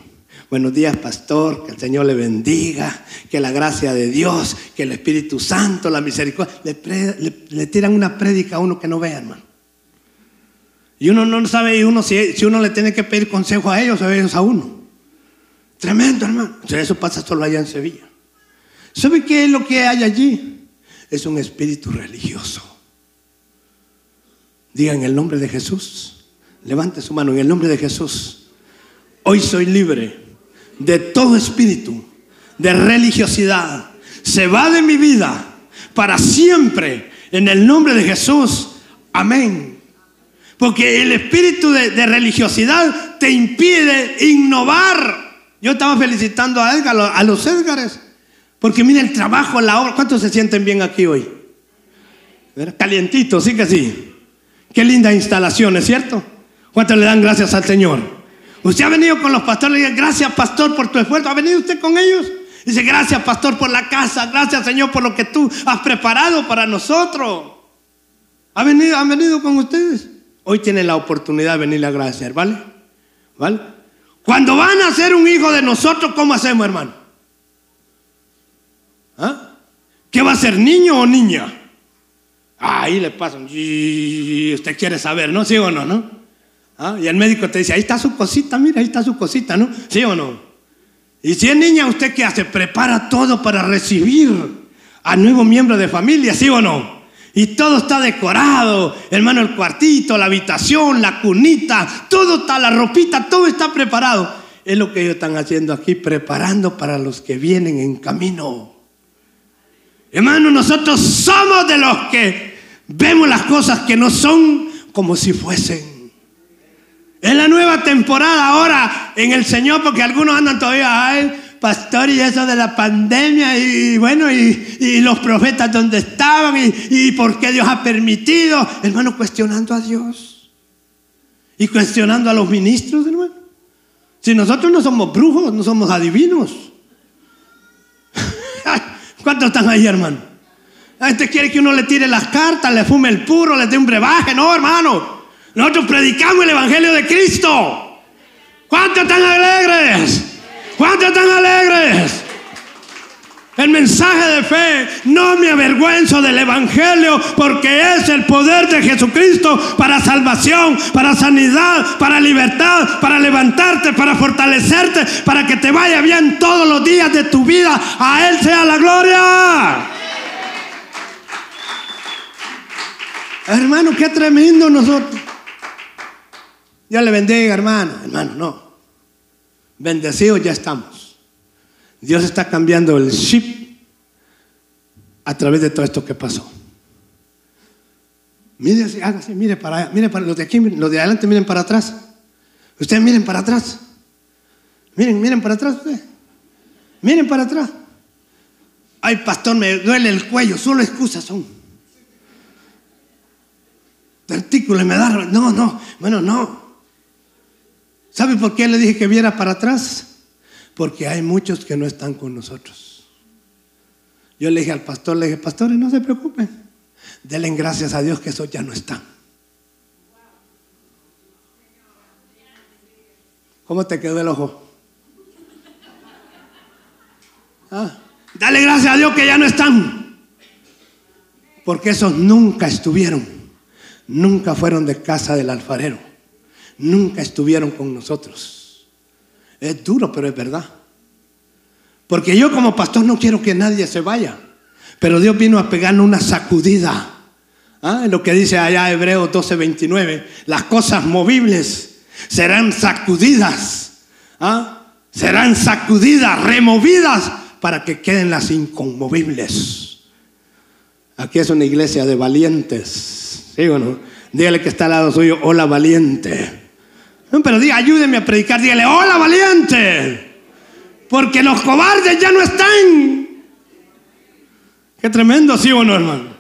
Speaker 1: Buenos días, pastor, que el Señor le bendiga, que la gracia de Dios, que el Espíritu Santo, la misericordia, le, tiran una prédica a uno que no vea, hermano. Y uno no sabe y uno, si, si, uno le tiene que pedir consejo a ellos o a ellos a uno. Tremendo, hermano. eso pasa solo allá en Sevilla. ¿Sabe qué es lo que hay allí? Es un espíritu religioso. Diga en el nombre de Jesús. Levante su mano en el nombre de Jesús. Hoy soy libre de todo espíritu de religiosidad. Se va de mi vida para siempre en el nombre de Jesús. Amén. Porque el espíritu de, religiosidad te impide innovar. Yo estaba felicitando a Edgar, a los Edgares, porque mira el trabajo, la obra. ¿Cuántos se sienten bien aquí hoy? Calientito, sí que sí. Qué linda instalación, ¿es cierto? ¿Cuántos le dan gracias al Señor? Usted ha venido con los pastores y dice, gracias pastor por tu esfuerzo. ¿Ha venido usted con ellos? Dice, gracias pastor por la casa, gracias Señor por lo que tú has preparado para nosotros. ¿Ha venido, ¿Han venido con ustedes? Hoy tienen la oportunidad de venirle a agradecer, ¿vale? ¿Vale? Cuando van a ser un hijo de nosotros, ¿cómo hacemos, hermano? ¿Ah? ¿Qué va a ser, niño o niña? Ahí le pasan. Usted quiere saber, ¿no? ¿Sí o no? ¿no? ¿Ah? Y el médico te dice, ahí está su cosita, mira, ahí está su cosita, ¿no? ¿Sí o no? Y si es niña, ¿usted qué hace? Prepara todo para recibir a nuevo miembro de familia, ¿sí o no? Y todo está decorado, hermano, el cuartito, la habitación, la cunita, todo está, la ropita, todo está preparado. Es lo que ellos están haciendo aquí, preparando para los que vienen en camino. Hermano, nosotros somos de los que Vemos las cosas que no son como si fuesen. Es la nueva temporada ahora en el Señor, porque algunos andan todavía, ay, pastor, y eso de la pandemia, y bueno, y, los profetas donde estaban, y, por qué Dios ha permitido, hermano, cuestionando a Dios y cuestionando a los ministros, hermano. Si nosotros no somos brujos, no somos adivinos. <laughs> ¿Cuántos están ahí, hermano? La gente quiere que uno le tire las cartas, le fume el puro, le dé un brebaje. No, hermano. Nosotros predicamos el Evangelio de Cristo. ¿Cuántos están alegres? ¿Cuántos están alegres? El mensaje de fe, no me avergüenzo del Evangelio porque es el poder de Jesucristo para salvación, para sanidad, para libertad, para levantarte, para fortalecerte, para que te vaya bien todos los días de tu vida. A Él sea la gloria. Hermano, qué tremendo nosotros. Ya le bendiga, hermano. Hermano, no. Bendecidos ya estamos. Dios está cambiando el chip a través de todo esto que pasó. Mire hágase, mire para allá, mire para los de aquí, los de adelante miren para atrás. Ustedes miren para atrás. Miren, miren para atrás ustedes. Miren para atrás. Ay, pastor, me duele el cuello, solo excusas son artículo y me da... No, no, bueno, no. ¿Sabe por qué le dije que viera para atrás? Porque hay muchos que no están con nosotros. Yo le dije al pastor, le dije, pastores, no se preocupen. Denle gracias a Dios que esos ya no están. ¿Cómo te quedó el ojo? Ah, dale gracias a Dios que ya no están. Porque esos nunca estuvieron nunca fueron de casa del alfarero, nunca estuvieron con nosotros. Es duro, pero es verdad. Porque yo como pastor no quiero que nadie se vaya, pero Dios vino a pegarnos una sacudida. ¿Ah? Lo que dice allá Hebreos 12:29, las cosas movibles serán sacudidas, ¿ah? serán sacudidas, removidas para que queden las inconmovibles. Aquí es una iglesia de valientes ¿Sí no? Dígale que está al lado suyo, hola valiente. Pero diga, ayúdeme a predicar, dígale, hola valiente. Porque los cobardes ya no están. Qué tremendo, ¿sí o no, hermano?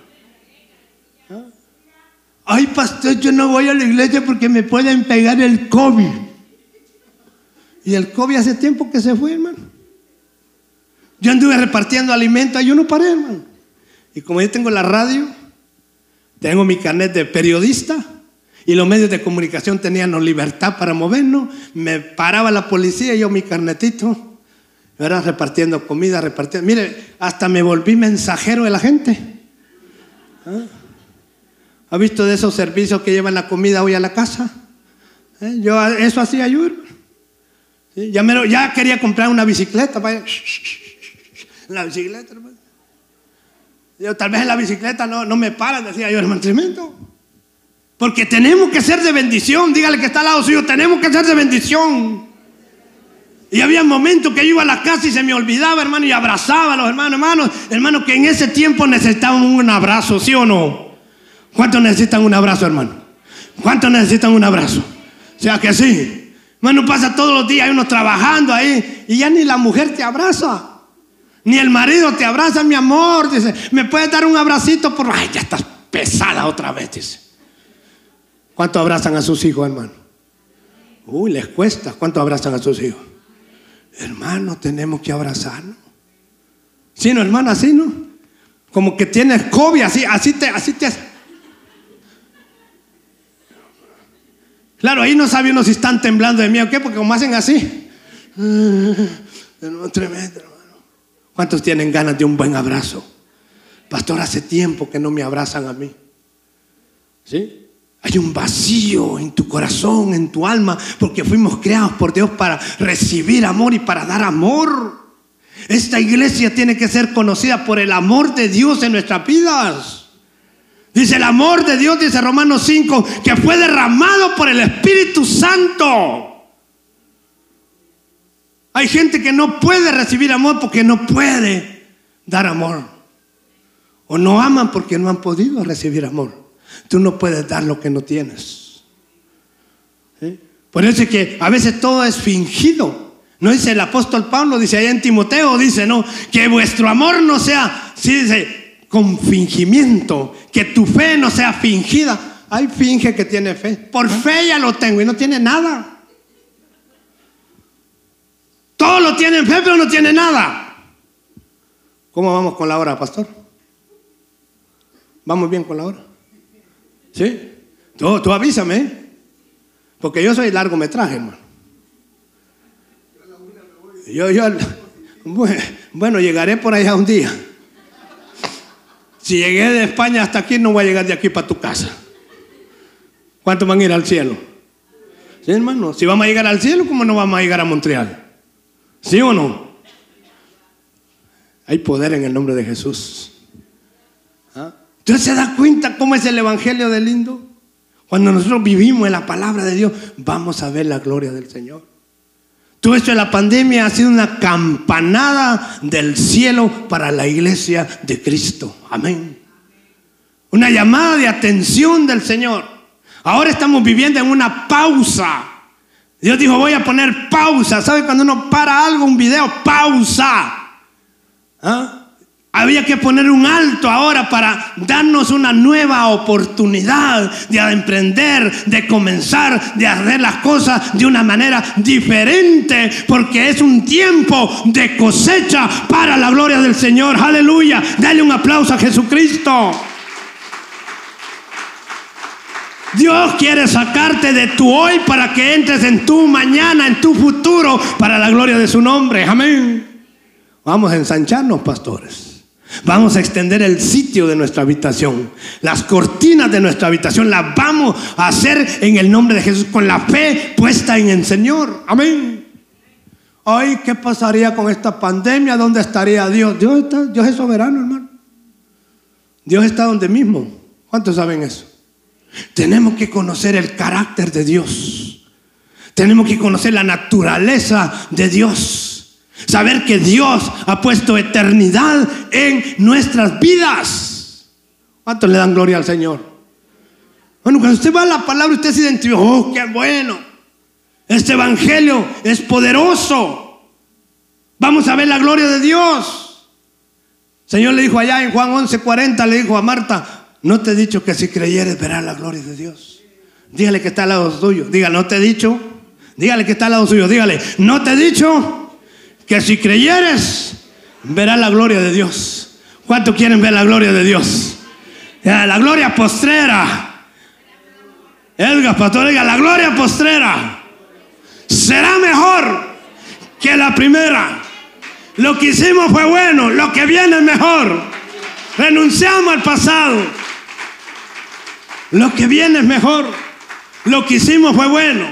Speaker 1: ¿Ah? Ay, pastor, yo no voy a la iglesia porque me pueden pegar el COVID. Y el COVID hace tiempo que se fue, hermano. Yo anduve repartiendo alimentos yo no paré, hermano. Y como yo tengo la radio, tengo mi carnet de periodista y los medios de comunicación tenían libertad para movernos, me paraba la policía yo mi carnetito era repartiendo comida, repartiendo. Mire, hasta me volví mensajero de la gente. ¿Ah? ¿Ha visto de esos servicios que llevan la comida hoy a la casa? ¿Eh? Yo eso hacía yo. Ya, ya, quería comprar una bicicleta. Vaya. La bicicleta, hermano. Yo, tal vez en la bicicleta no, no me paran, decía yo, hermano, tremendo. Porque tenemos que ser de bendición. Dígale que está al lado suyo, tenemos que ser de bendición. Y había momentos que yo iba a la casa y se me olvidaba, hermano, y abrazaba a los hermanos, hermanos, hermanos, que en ese tiempo necesitaban un abrazo, ¿sí o no? ¿Cuántos necesitan un abrazo, hermano? ¿Cuántos necesitan un abrazo? O sea que sí. Hermano, pasa todos los días uno trabajando ahí y ya ni la mujer te abraza. Ni el marido te abraza, mi amor. Dice, ¿me puedes dar un abracito? Por... Ay, ya estás pesada otra vez, dice. ¿Cuántos abrazan a sus hijos, hermano? Uy, les cuesta. ¿Cuántos abrazan a sus hijos? Hermano, tenemos que abrazarnos. ¿Sí, no, hermano? Así, ¿no? Como que tienes COVID, así, así te, así te. Claro, ahí no sabe uno si están temblando de miedo o qué, porque como hacen así. Tremendo, hermano. ¿Cuántos tienen ganas de un buen abrazo? Pastor, hace tiempo que no me abrazan a mí. ¿Sí? Hay un vacío en tu corazón, en tu alma, porque fuimos creados por Dios para recibir amor y para dar amor. Esta iglesia tiene que ser conocida por el amor de Dios en nuestras vidas. Dice el amor de Dios, dice Romanos 5, que fue derramado por el Espíritu Santo. Hay gente que no puede recibir amor porque no puede dar amor. O no aman porque no han podido recibir amor. Tú no puedes dar lo que no tienes. Por eso es que a veces todo es fingido. No dice el apóstol Pablo, dice allá en Timoteo, dice, no, que vuestro amor no sea, sí dice, con fingimiento, que tu fe no sea fingida. Hay finge que tiene fe. Por fe ya lo tengo y no tiene nada. Todos lo tienen fe, pero no tiene nada. ¿Cómo vamos con la hora, pastor? ¿Vamos bien con la hora? ¿Sí? Tú, tú avísame. Porque yo soy largometraje, hermano. Yo, yo, bueno, llegaré por allá un día. Si llegué de España hasta aquí, no voy a llegar de aquí para tu casa. ¿Cuántos van a ir al cielo? ¿Sí, hermano? Si vamos a llegar al cielo, ¿cómo no vamos a llegar a Montreal? ¿Sí o no? Hay poder en el nombre de Jesús. Entonces se da cuenta cómo es el Evangelio de lindo. Cuando nosotros vivimos en la palabra de Dios, vamos a ver la gloria del Señor. Todo esto de la pandemia ha sido una campanada del cielo para la iglesia de Cristo. Amén. Una llamada de atención del Señor. Ahora estamos viviendo en una pausa. Dios dijo, voy a poner pausa. ¿Sabe cuando uno para algo, un video? Pausa. ¿Ah? Había que poner un alto ahora para darnos una nueva oportunidad de emprender, de comenzar, de hacer las cosas de una manera diferente, porque es un tiempo de cosecha para la gloria del Señor. Aleluya. Dale un aplauso a Jesucristo. Dios quiere sacarte de tu hoy para que entres en tu mañana, en tu futuro, para la gloria de su nombre. Amén. Vamos a ensancharnos, pastores. Vamos a extender el sitio de nuestra habitación. Las cortinas de nuestra habitación las vamos a hacer en el nombre de Jesús con la fe puesta en el Señor. Amén. Ay, ¿qué pasaría con esta pandemia? ¿Dónde estaría Dios? Dios, está, Dios es soberano, hermano. Dios está donde mismo. ¿Cuántos saben eso? Tenemos que conocer el carácter de Dios. Tenemos que conocer la naturaleza de Dios. Saber que Dios ha puesto eternidad en nuestras vidas. ¿Cuánto le dan gloria al Señor? Bueno, cuando usted va a la palabra, usted se identifica, oh, qué bueno. Este evangelio es poderoso. Vamos a ver la gloria de Dios. Señor le dijo allá en Juan 11:40, le dijo a Marta, no te he dicho que si creyeres verás la gloria de Dios. Dígale que está al lado suyo. Dígale, no te he dicho. Dígale que está al lado suyo. Dígale, no te he dicho que si creyeres verás la gloria de Dios. ¿Cuánto quieren ver la gloria de Dios? La gloria postrera. Elga, pastor, diga, la gloria postrera será mejor que la primera. Lo que hicimos fue bueno, lo que viene es mejor. Renunciamos al pasado. Lo que viene es mejor. Lo que hicimos fue bueno,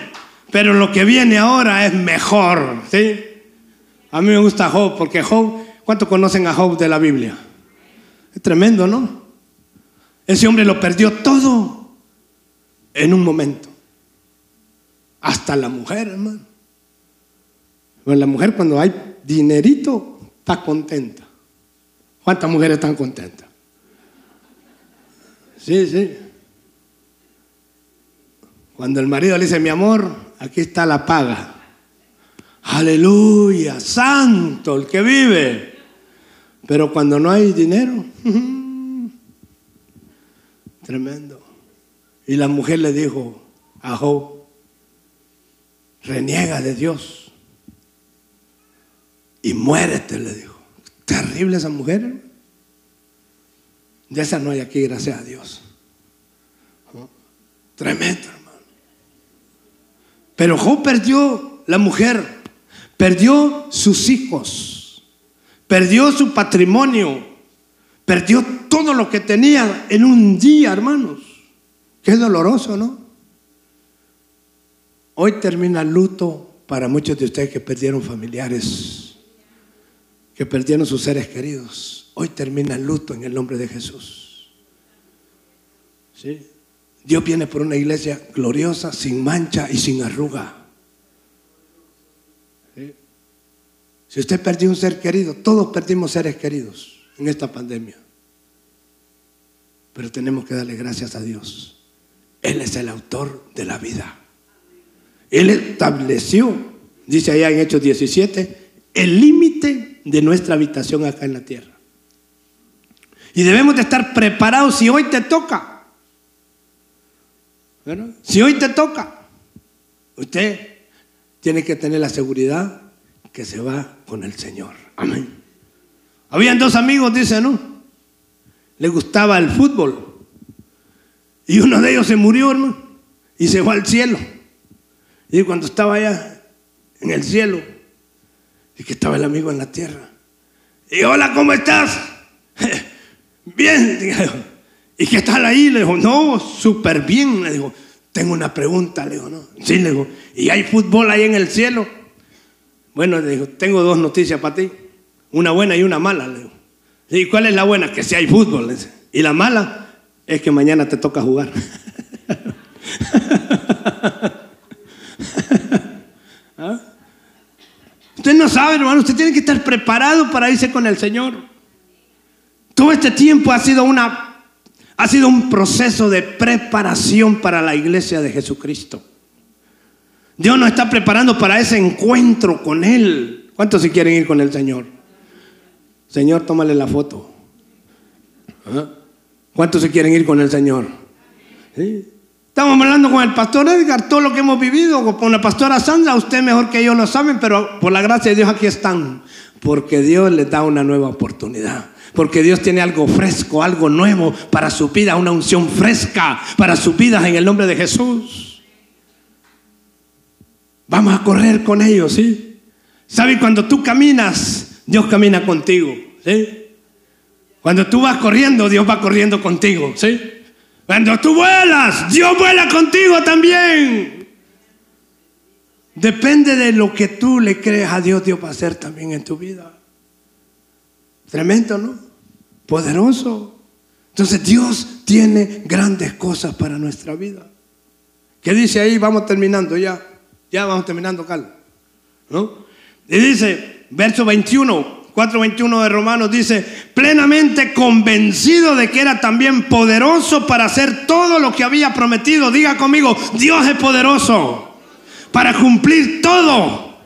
Speaker 1: pero lo que viene ahora es mejor. ¿sí? A mí me gusta Job, porque Job, ¿cuánto conocen a Job de la Biblia? Es tremendo, ¿no? Ese hombre lo perdió todo en un momento. Hasta la mujer, hermano. Pues la mujer cuando hay dinerito está contenta. ¿Cuántas mujeres están contentas? Sí, sí. Cuando el marido le dice, mi amor, aquí está la paga. Aleluya, santo el que vive. Pero cuando no hay dinero, <laughs> tremendo. Y la mujer le dijo a Job, reniega de Dios y muérete, le dijo. Terrible esa mujer. De esa no hay aquí, gracias a Dios. Tremendo, hermano. Pero Job perdió la mujer, perdió sus hijos, perdió su patrimonio, perdió todo lo que tenía en un día, hermanos. Qué doloroso, ¿no? Hoy termina el luto para muchos de ustedes que perdieron familiares, que perdieron sus seres queridos. Hoy termina el luto en el nombre de Jesús. ¿Sí? Dios viene por una iglesia gloriosa, sin mancha y sin arruga. Si usted perdió un ser querido, todos perdimos seres queridos en esta pandemia. Pero tenemos que darle gracias a Dios. Él es el autor de la vida. Él estableció, dice allá en Hechos 17, el límite de nuestra habitación acá en la tierra. Y debemos de estar preparados si hoy te toca. Si hoy te toca, usted tiene que tener la seguridad que se va con el Señor. Amén. Habían dos amigos, dice, ¿no? Le gustaba el fútbol. Y uno de ellos se murió, hermano, y se fue al cielo. Y cuando estaba allá en el cielo, y que estaba el amigo en la tierra. Y hola, ¿cómo estás? <laughs> bien, <laughs> ¿y qué tal ahí? Le dijo, no, súper bien. Le dijo, tengo una pregunta. Le dijo, no. Sí, le dijo, ¿y hay fútbol ahí en el cielo? Bueno, le dijo, tengo dos noticias para ti. Una buena y una mala. Le dijo. ¿Y cuál es la buena? Que si hay fútbol. Y la mala es que mañana te toca jugar. <laughs> ¿Ah? Usted no sabe, hermano, usted tiene que estar preparado para irse con el Señor. Todo este tiempo ha sido una ha sido un proceso de preparación para la iglesia de Jesucristo. Dios nos está preparando para ese encuentro con Él. ¿Cuántos se quieren ir con el Señor? Señor, tómale la foto. ¿Ah? ¿Cuántos se quieren ir con el Señor? Estamos hablando con el pastor Edgar, todo lo que hemos vivido, con la pastora Sandra, usted mejor que yo lo saben, pero por la gracia de Dios aquí están, porque Dios les da una nueva oportunidad. Porque Dios tiene algo fresco, algo nuevo para su vida, una unción fresca para su vida en el nombre de Jesús. Vamos a correr con ellos, ¿sí? ¿Sabe? Cuando tú caminas, Dios camina contigo, ¿sí? Cuando tú vas corriendo, Dios va corriendo contigo, ¿sí? Cuando tú vuelas, Dios vuela contigo también. Depende de lo que tú le crees a Dios, Dios va a hacer también en tu vida. Tremendo, ¿no? Poderoso. Entonces Dios tiene grandes cosas para nuestra vida. ¿Qué dice ahí? Vamos terminando ya. Ya vamos terminando, Carlos. ¿No? Y dice, verso 21, 4.21 de Romanos dice, plenamente convencido de que era también poderoso para hacer todo lo que había prometido. Diga conmigo, Dios es poderoso para cumplir todo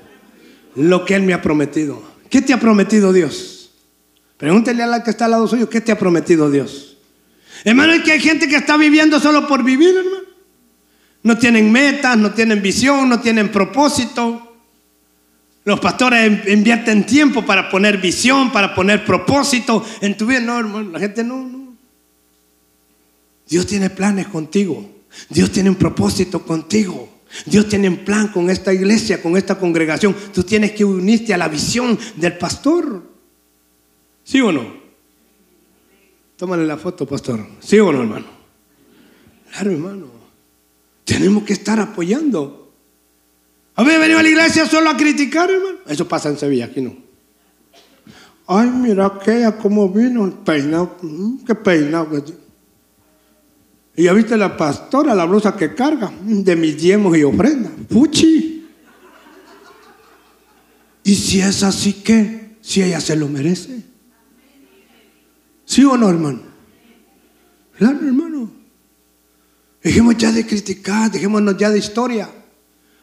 Speaker 1: lo que Él me ha prometido. ¿Qué te ha prometido Dios? Pregúntele a la que está al lado suyo, ¿qué te ha prometido Dios? Hermano, es que hay gente que está viviendo solo por vivir, hermano. No tienen metas, no tienen visión, no tienen propósito. Los pastores invierten tiempo para poner visión, para poner propósito en tu vida. No, hermano, la gente no, no. Dios tiene planes contigo. Dios tiene un propósito contigo. Dios tiene un plan con esta iglesia, con esta congregación. Tú tienes que unirte a la visión del pastor. ¿Sí o no? Tómale la foto, pastor. ¿Sí o no, hermano? Claro, hermano. Tenemos que estar apoyando. A ver, venido a la iglesia solo a criticar, hermano. Eso pasa en Sevilla, aquí no. Ay, mira aquella cómo vino el peinado. Mm, qué peinado. Y ya viste la pastora, la blusa que carga, de mis diezmos y ofrendas. Puchi. Y si es así, ¿qué? Si ella se lo merece. ¿Sí o no, hermano? Claro, hermano. Dejemos ya de criticar, dejémonos ya de historia.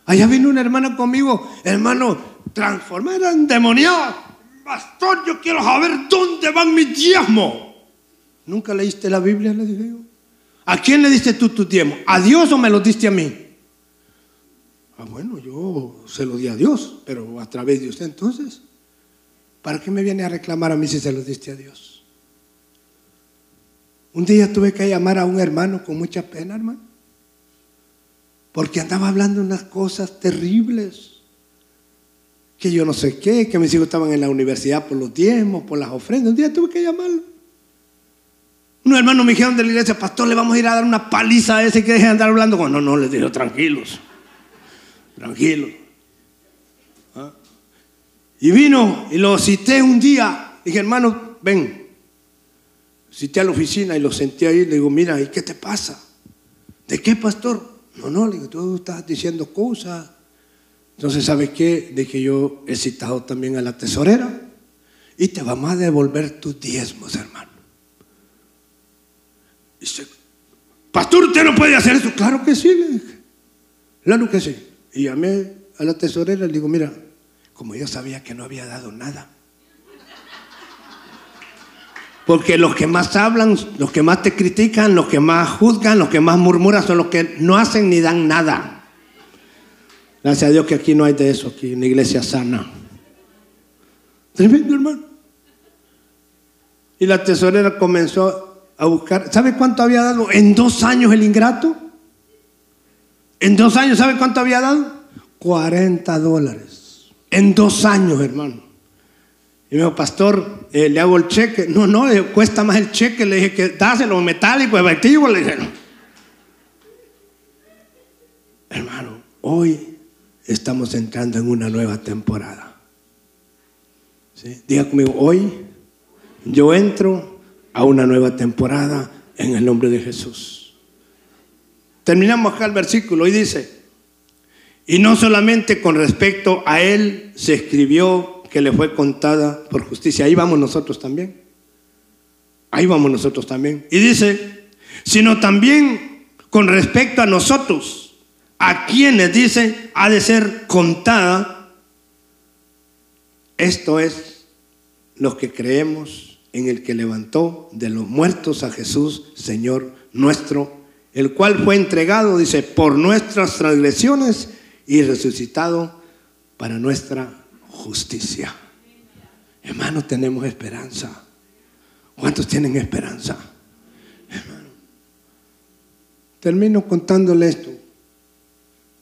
Speaker 1: Allá vino una hermana conmigo, hermano, transformada, endemoniada. Pastor, yo quiero saber dónde van mis diezmos. ¿Nunca leíste la Biblia? Le dije yo. ¿A quién le diste tú tu tiempo? ¿A Dios o me lo diste a mí? Ah, bueno, yo se lo di a Dios, pero a través de usted entonces. ¿Para qué me viene a reclamar a mí si se lo diste a Dios? Un día tuve que llamar a un hermano con mucha pena, hermano, porque andaba hablando unas cosas terribles, que yo no sé qué, que mis hijos estaban en la universidad por los diezmos, por las ofrendas. Un día tuve que llamarlo. Unos hermanos me dijeron de la iglesia, pastor, le vamos a ir a dar una paliza a ese que deje de andar hablando. Con... No, no, les digo, tranquilos, tranquilos. ¿Ah? Y vino y lo cité un día. Dije, hermano, ven. Cité a la oficina y lo senté ahí. Le digo, mira, ¿y qué te pasa? ¿De qué, pastor? No, no, le digo, tú estás diciendo cosas. Entonces, ¿sabes qué? De que yo he citado también a la tesorera y te vamos a devolver tus diezmos, hermano. Dice, pastor, usted no puede hacer eso. Claro que sí, le dije. Claro que sí. Y llamé a la tesorera y le digo, mira, como yo sabía que no había dado nada. Porque los que más hablan, los que más te critican, los que más juzgan, los que más murmuran son los que no hacen ni dan nada. Gracias a Dios que aquí no hay de eso, aquí en la iglesia sana. Tremendo, hermano. Y la tesorera comenzó a buscar. ¿Sabe cuánto había dado en dos años el ingrato? En dos años, ¿sabe cuánto había dado? 40 dólares. En dos años, hermano. Y me dijo, pastor, eh, le hago el cheque. No, no, cuesta más el cheque. Le dije que dáselo metálico, efectivo. Le dije, no. Hermano, hoy estamos entrando en una nueva temporada. ¿Sí? Diga conmigo, hoy yo entro a una nueva temporada en el nombre de Jesús. Terminamos acá el versículo y dice, y no solamente con respecto a él se escribió que le fue contada por justicia, ahí vamos nosotros también. Ahí vamos nosotros también. Y dice, sino también con respecto a nosotros, a quienes dice ha de ser contada, esto es los que creemos en el que levantó de los muertos a Jesús, Señor nuestro, el cual fue entregado, dice, por nuestras transgresiones y resucitado para nuestra justicia. Hermanos, tenemos esperanza. ¿Cuántos tienen esperanza? Termino contándole esto.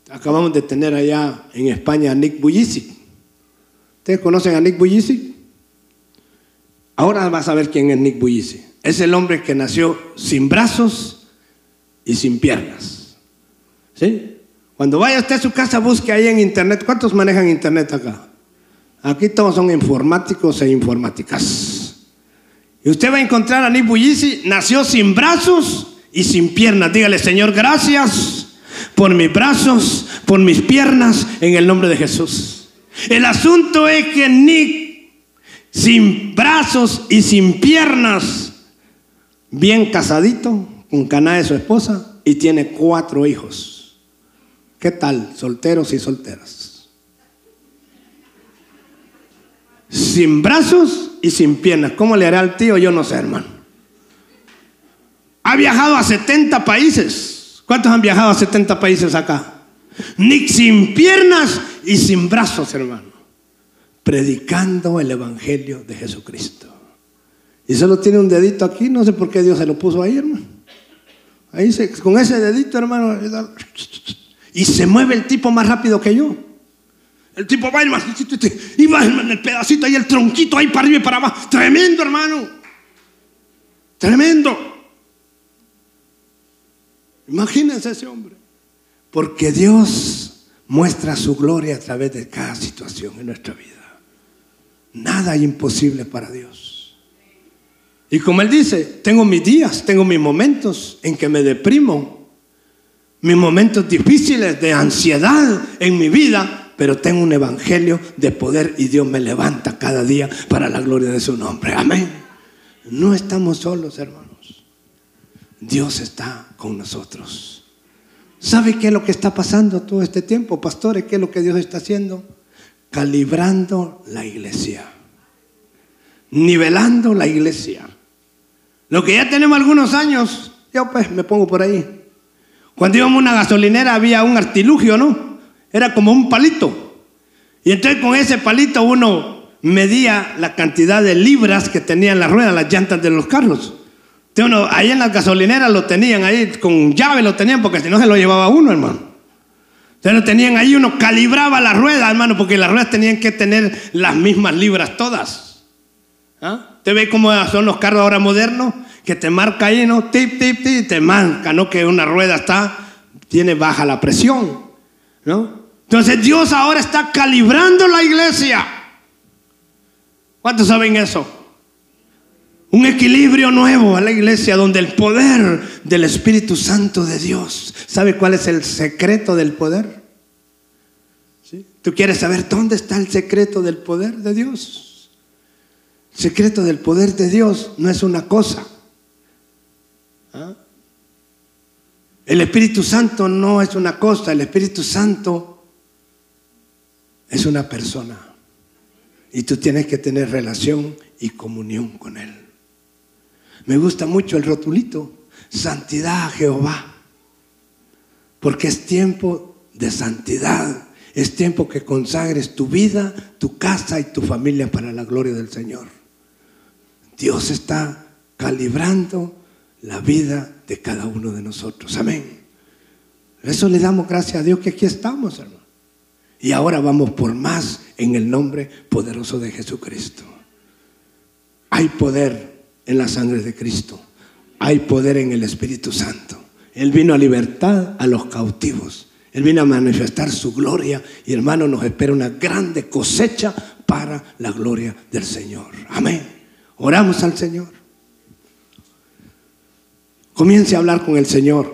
Speaker 1: Acabamos de tener allá en España a Nick Bujicic. ¿Ustedes conocen a Nick Bujicic? Ahora vas a ver quién es Nick Bujicic. Es el hombre que nació sin brazos y sin piernas. ¿Sí? Cuando vaya usted a su casa, busque ahí en internet. ¿Cuántos manejan internet acá? Aquí todos son informáticos e informáticas. Y usted va a encontrar a Nick Bujicic, nació sin brazos y sin piernas. Dígale, Señor, gracias por mis brazos, por mis piernas, en el nombre de Jesús. El asunto es que Nick, sin brazos y sin piernas, bien casadito, con Caná de su esposa, y tiene cuatro hijos. ¿Qué tal? Solteros y solteras. Sin brazos y sin piernas. ¿Cómo le hará al tío? Yo no sé, hermano. Ha viajado a 70 países. ¿Cuántos han viajado a 70 países acá? Ni sin piernas y sin brazos, hermano. Predicando el Evangelio de Jesucristo. Y solo tiene un dedito aquí, no sé por qué Dios se lo puso ahí, hermano. Ahí se, con ese dedito, hermano. Y se mueve el tipo más rápido que yo. El tipo va, hermano, y va en el pedacito ahí, el tronquito ahí para arriba y para abajo. Tremendo, hermano. Tremendo. Imagínense ese hombre. Porque Dios muestra su gloria a través de cada situación en nuestra vida. Nada es imposible para Dios. Y como Él dice, tengo mis días, tengo mis momentos en que me deprimo, mis momentos difíciles de ansiedad en mi vida, pero tengo un evangelio de poder y Dios me levanta cada día para la gloria de su nombre. Amén. No estamos solos, hermanos. Dios está con nosotros. ¿Sabe qué es lo que está pasando todo este tiempo, pastores? ¿Qué es lo que Dios está haciendo? Calibrando la iglesia. Nivelando la iglesia. Lo que ya tenemos algunos años, yo pues me pongo por ahí. Cuando íbamos a una gasolinera había un artilugio, ¿no? Era como un palito. Y entonces con ese palito uno medía la cantidad de libras que tenían las ruedas, las llantas de los carros. Entonces uno, ahí en las gasolineras lo tenían ahí, con llave lo tenían, porque si no se lo llevaba uno, hermano. Entonces lo tenían ahí, uno calibraba la rueda, hermano, porque las ruedas tenían que tener las mismas libras todas. ¿Ah? ¿Usted ve cómo son los carros ahora modernos? Que te marca ahí, ¿no? Tip, tip, tip, te marca, ¿no? Que una rueda está, tiene baja la presión, ¿no? Entonces Dios ahora está calibrando la iglesia. ¿Cuántos saben eso? Un equilibrio nuevo a la iglesia donde el poder del Espíritu Santo de Dios. ¿Sabe cuál es el secreto del poder? ¿Tú quieres saber dónde está el secreto del poder de Dios? secreto del poder de Dios no es una cosa. El Espíritu Santo no es una cosa, el Espíritu Santo es una persona. Y tú tienes que tener relación y comunión con Él. Me gusta mucho el rotulito, santidad a Jehová, porque es tiempo de santidad, es tiempo que consagres tu vida, tu casa y tu familia para la gloria del Señor. Dios está calibrando la vida de cada uno de nosotros. Amén. Eso le damos gracias a Dios que aquí estamos, hermano. Y ahora vamos por más en el nombre poderoso de Jesucristo. Hay poder en la sangre de Cristo. Hay poder en el Espíritu Santo. Él vino a libertar a los cautivos. Él vino a manifestar su gloria y hermano nos espera una grande cosecha para la gloria del Señor. Amén. Oramos al Señor. Comience a hablar con el Señor.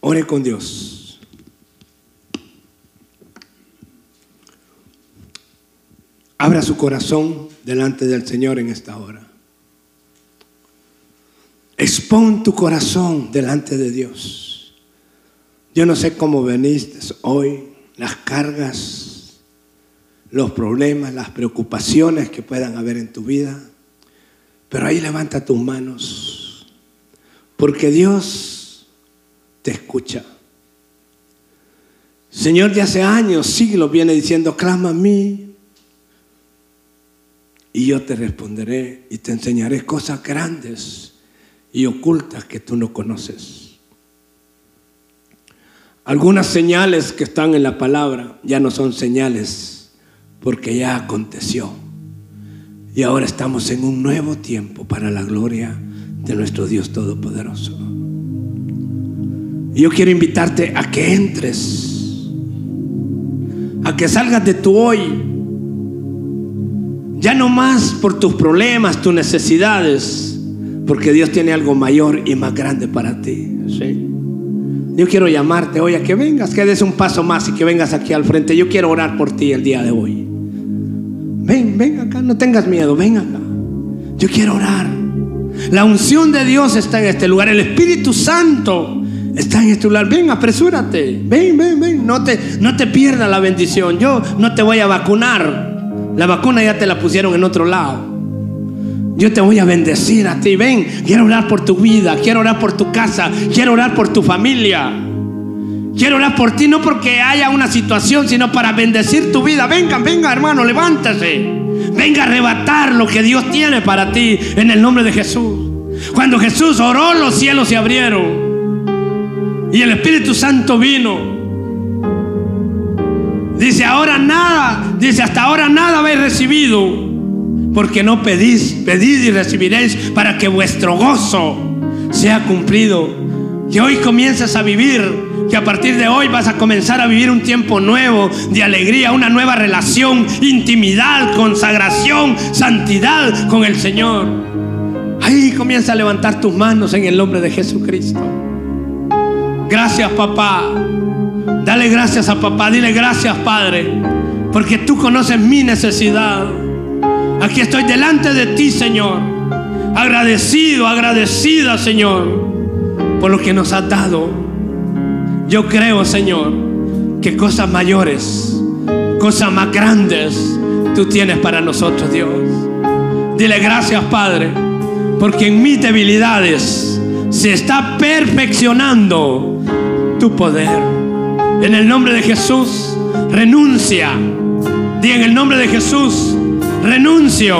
Speaker 1: Ore con Dios. Abra su corazón delante del Señor en esta hora. Expon tu corazón delante de Dios. Yo no sé cómo veniste hoy, las cargas, los problemas, las preocupaciones que puedan haber en tu vida, pero ahí levanta tus manos, porque Dios te escucha. Señor de hace años, siglos, viene diciendo, clama a mí, y yo te responderé y te enseñaré cosas grandes y ocultas que tú no conoces. Algunas señales que están en la palabra ya no son señales porque ya aconteció. Y ahora estamos en un nuevo tiempo para la gloria de nuestro Dios Todopoderoso. Y yo quiero invitarte a que entres, a que salgas de tu hoy, ya no más por tus problemas, tus necesidades, porque Dios tiene algo mayor y más grande para ti. Yo quiero llamarte hoy a que vengas, que des un paso más y que vengas aquí al frente. Yo quiero orar por ti el día de hoy. Ven, ven acá, no tengas miedo, ven acá. Yo quiero orar. La unción de Dios está en este lugar. El Espíritu Santo está en este lugar. Ven, apresúrate. Ven, ven, ven. No te, no te pierdas la bendición. Yo no te voy a vacunar. La vacuna ya te la pusieron en otro lado. Yo te voy a bendecir a ti. Ven, quiero orar por tu vida, quiero orar por tu casa, quiero orar por tu familia. Quiero orar por ti, no porque haya una situación, sino para bendecir tu vida. Venga, venga, hermano, levántase. Venga a arrebatar lo que Dios tiene para ti en el nombre de Jesús. Cuando Jesús oró, los cielos se abrieron. Y el Espíritu Santo vino. Dice, ahora nada, dice, hasta ahora nada habéis recibido porque no pedís, pedid y recibiréis para que vuestro gozo sea cumplido. Que hoy comiences a vivir, que a partir de hoy vas a comenzar a vivir un tiempo nuevo de alegría, una nueva relación, intimidad, consagración, santidad con el Señor. Ahí comienza a levantar tus manos en el nombre de Jesucristo. Gracias papá. Dale gracias a papá. Dile gracias Padre. Porque tú conoces mi necesidad. Aquí estoy delante de ti, Señor. Agradecido, agradecida, Señor, por lo que nos has dado. Yo creo, Señor, que cosas mayores, cosas más grandes, tú tienes para nosotros, Dios. Dile gracias, Padre, porque en mis debilidades se está perfeccionando tu poder. En el nombre de Jesús, renuncia. Di en el nombre de Jesús, renuncio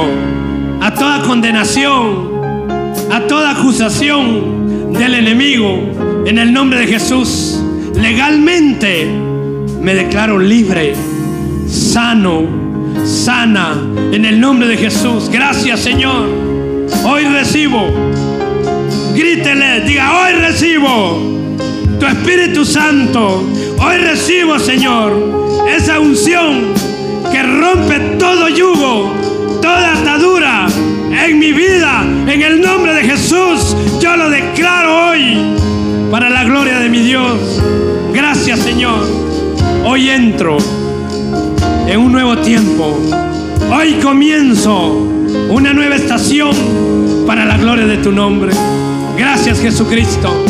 Speaker 1: a toda condenación, a toda acusación del enemigo. En el nombre de Jesús, legalmente me declaro libre, sano, sana. En el nombre de Jesús. Gracias Señor. Hoy recibo. Grítele, diga, hoy recibo tu Espíritu Santo. Hoy recibo, Señor, esa unción rompe todo yugo, toda atadura en mi vida. En el nombre de Jesús, yo lo declaro hoy para la gloria de mi Dios. Gracias Señor. Hoy entro en un nuevo tiempo. Hoy comienzo una nueva estación para la gloria de tu nombre. Gracias Jesucristo.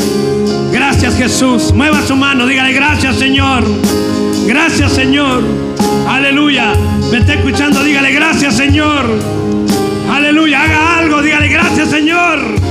Speaker 1: Gracias Jesús. Mueva su mano, dígale gracias Señor. Gracias Señor. Aleluya. Me está escuchando, dígale gracias Señor. Aleluya, haga algo, dígale gracias Señor.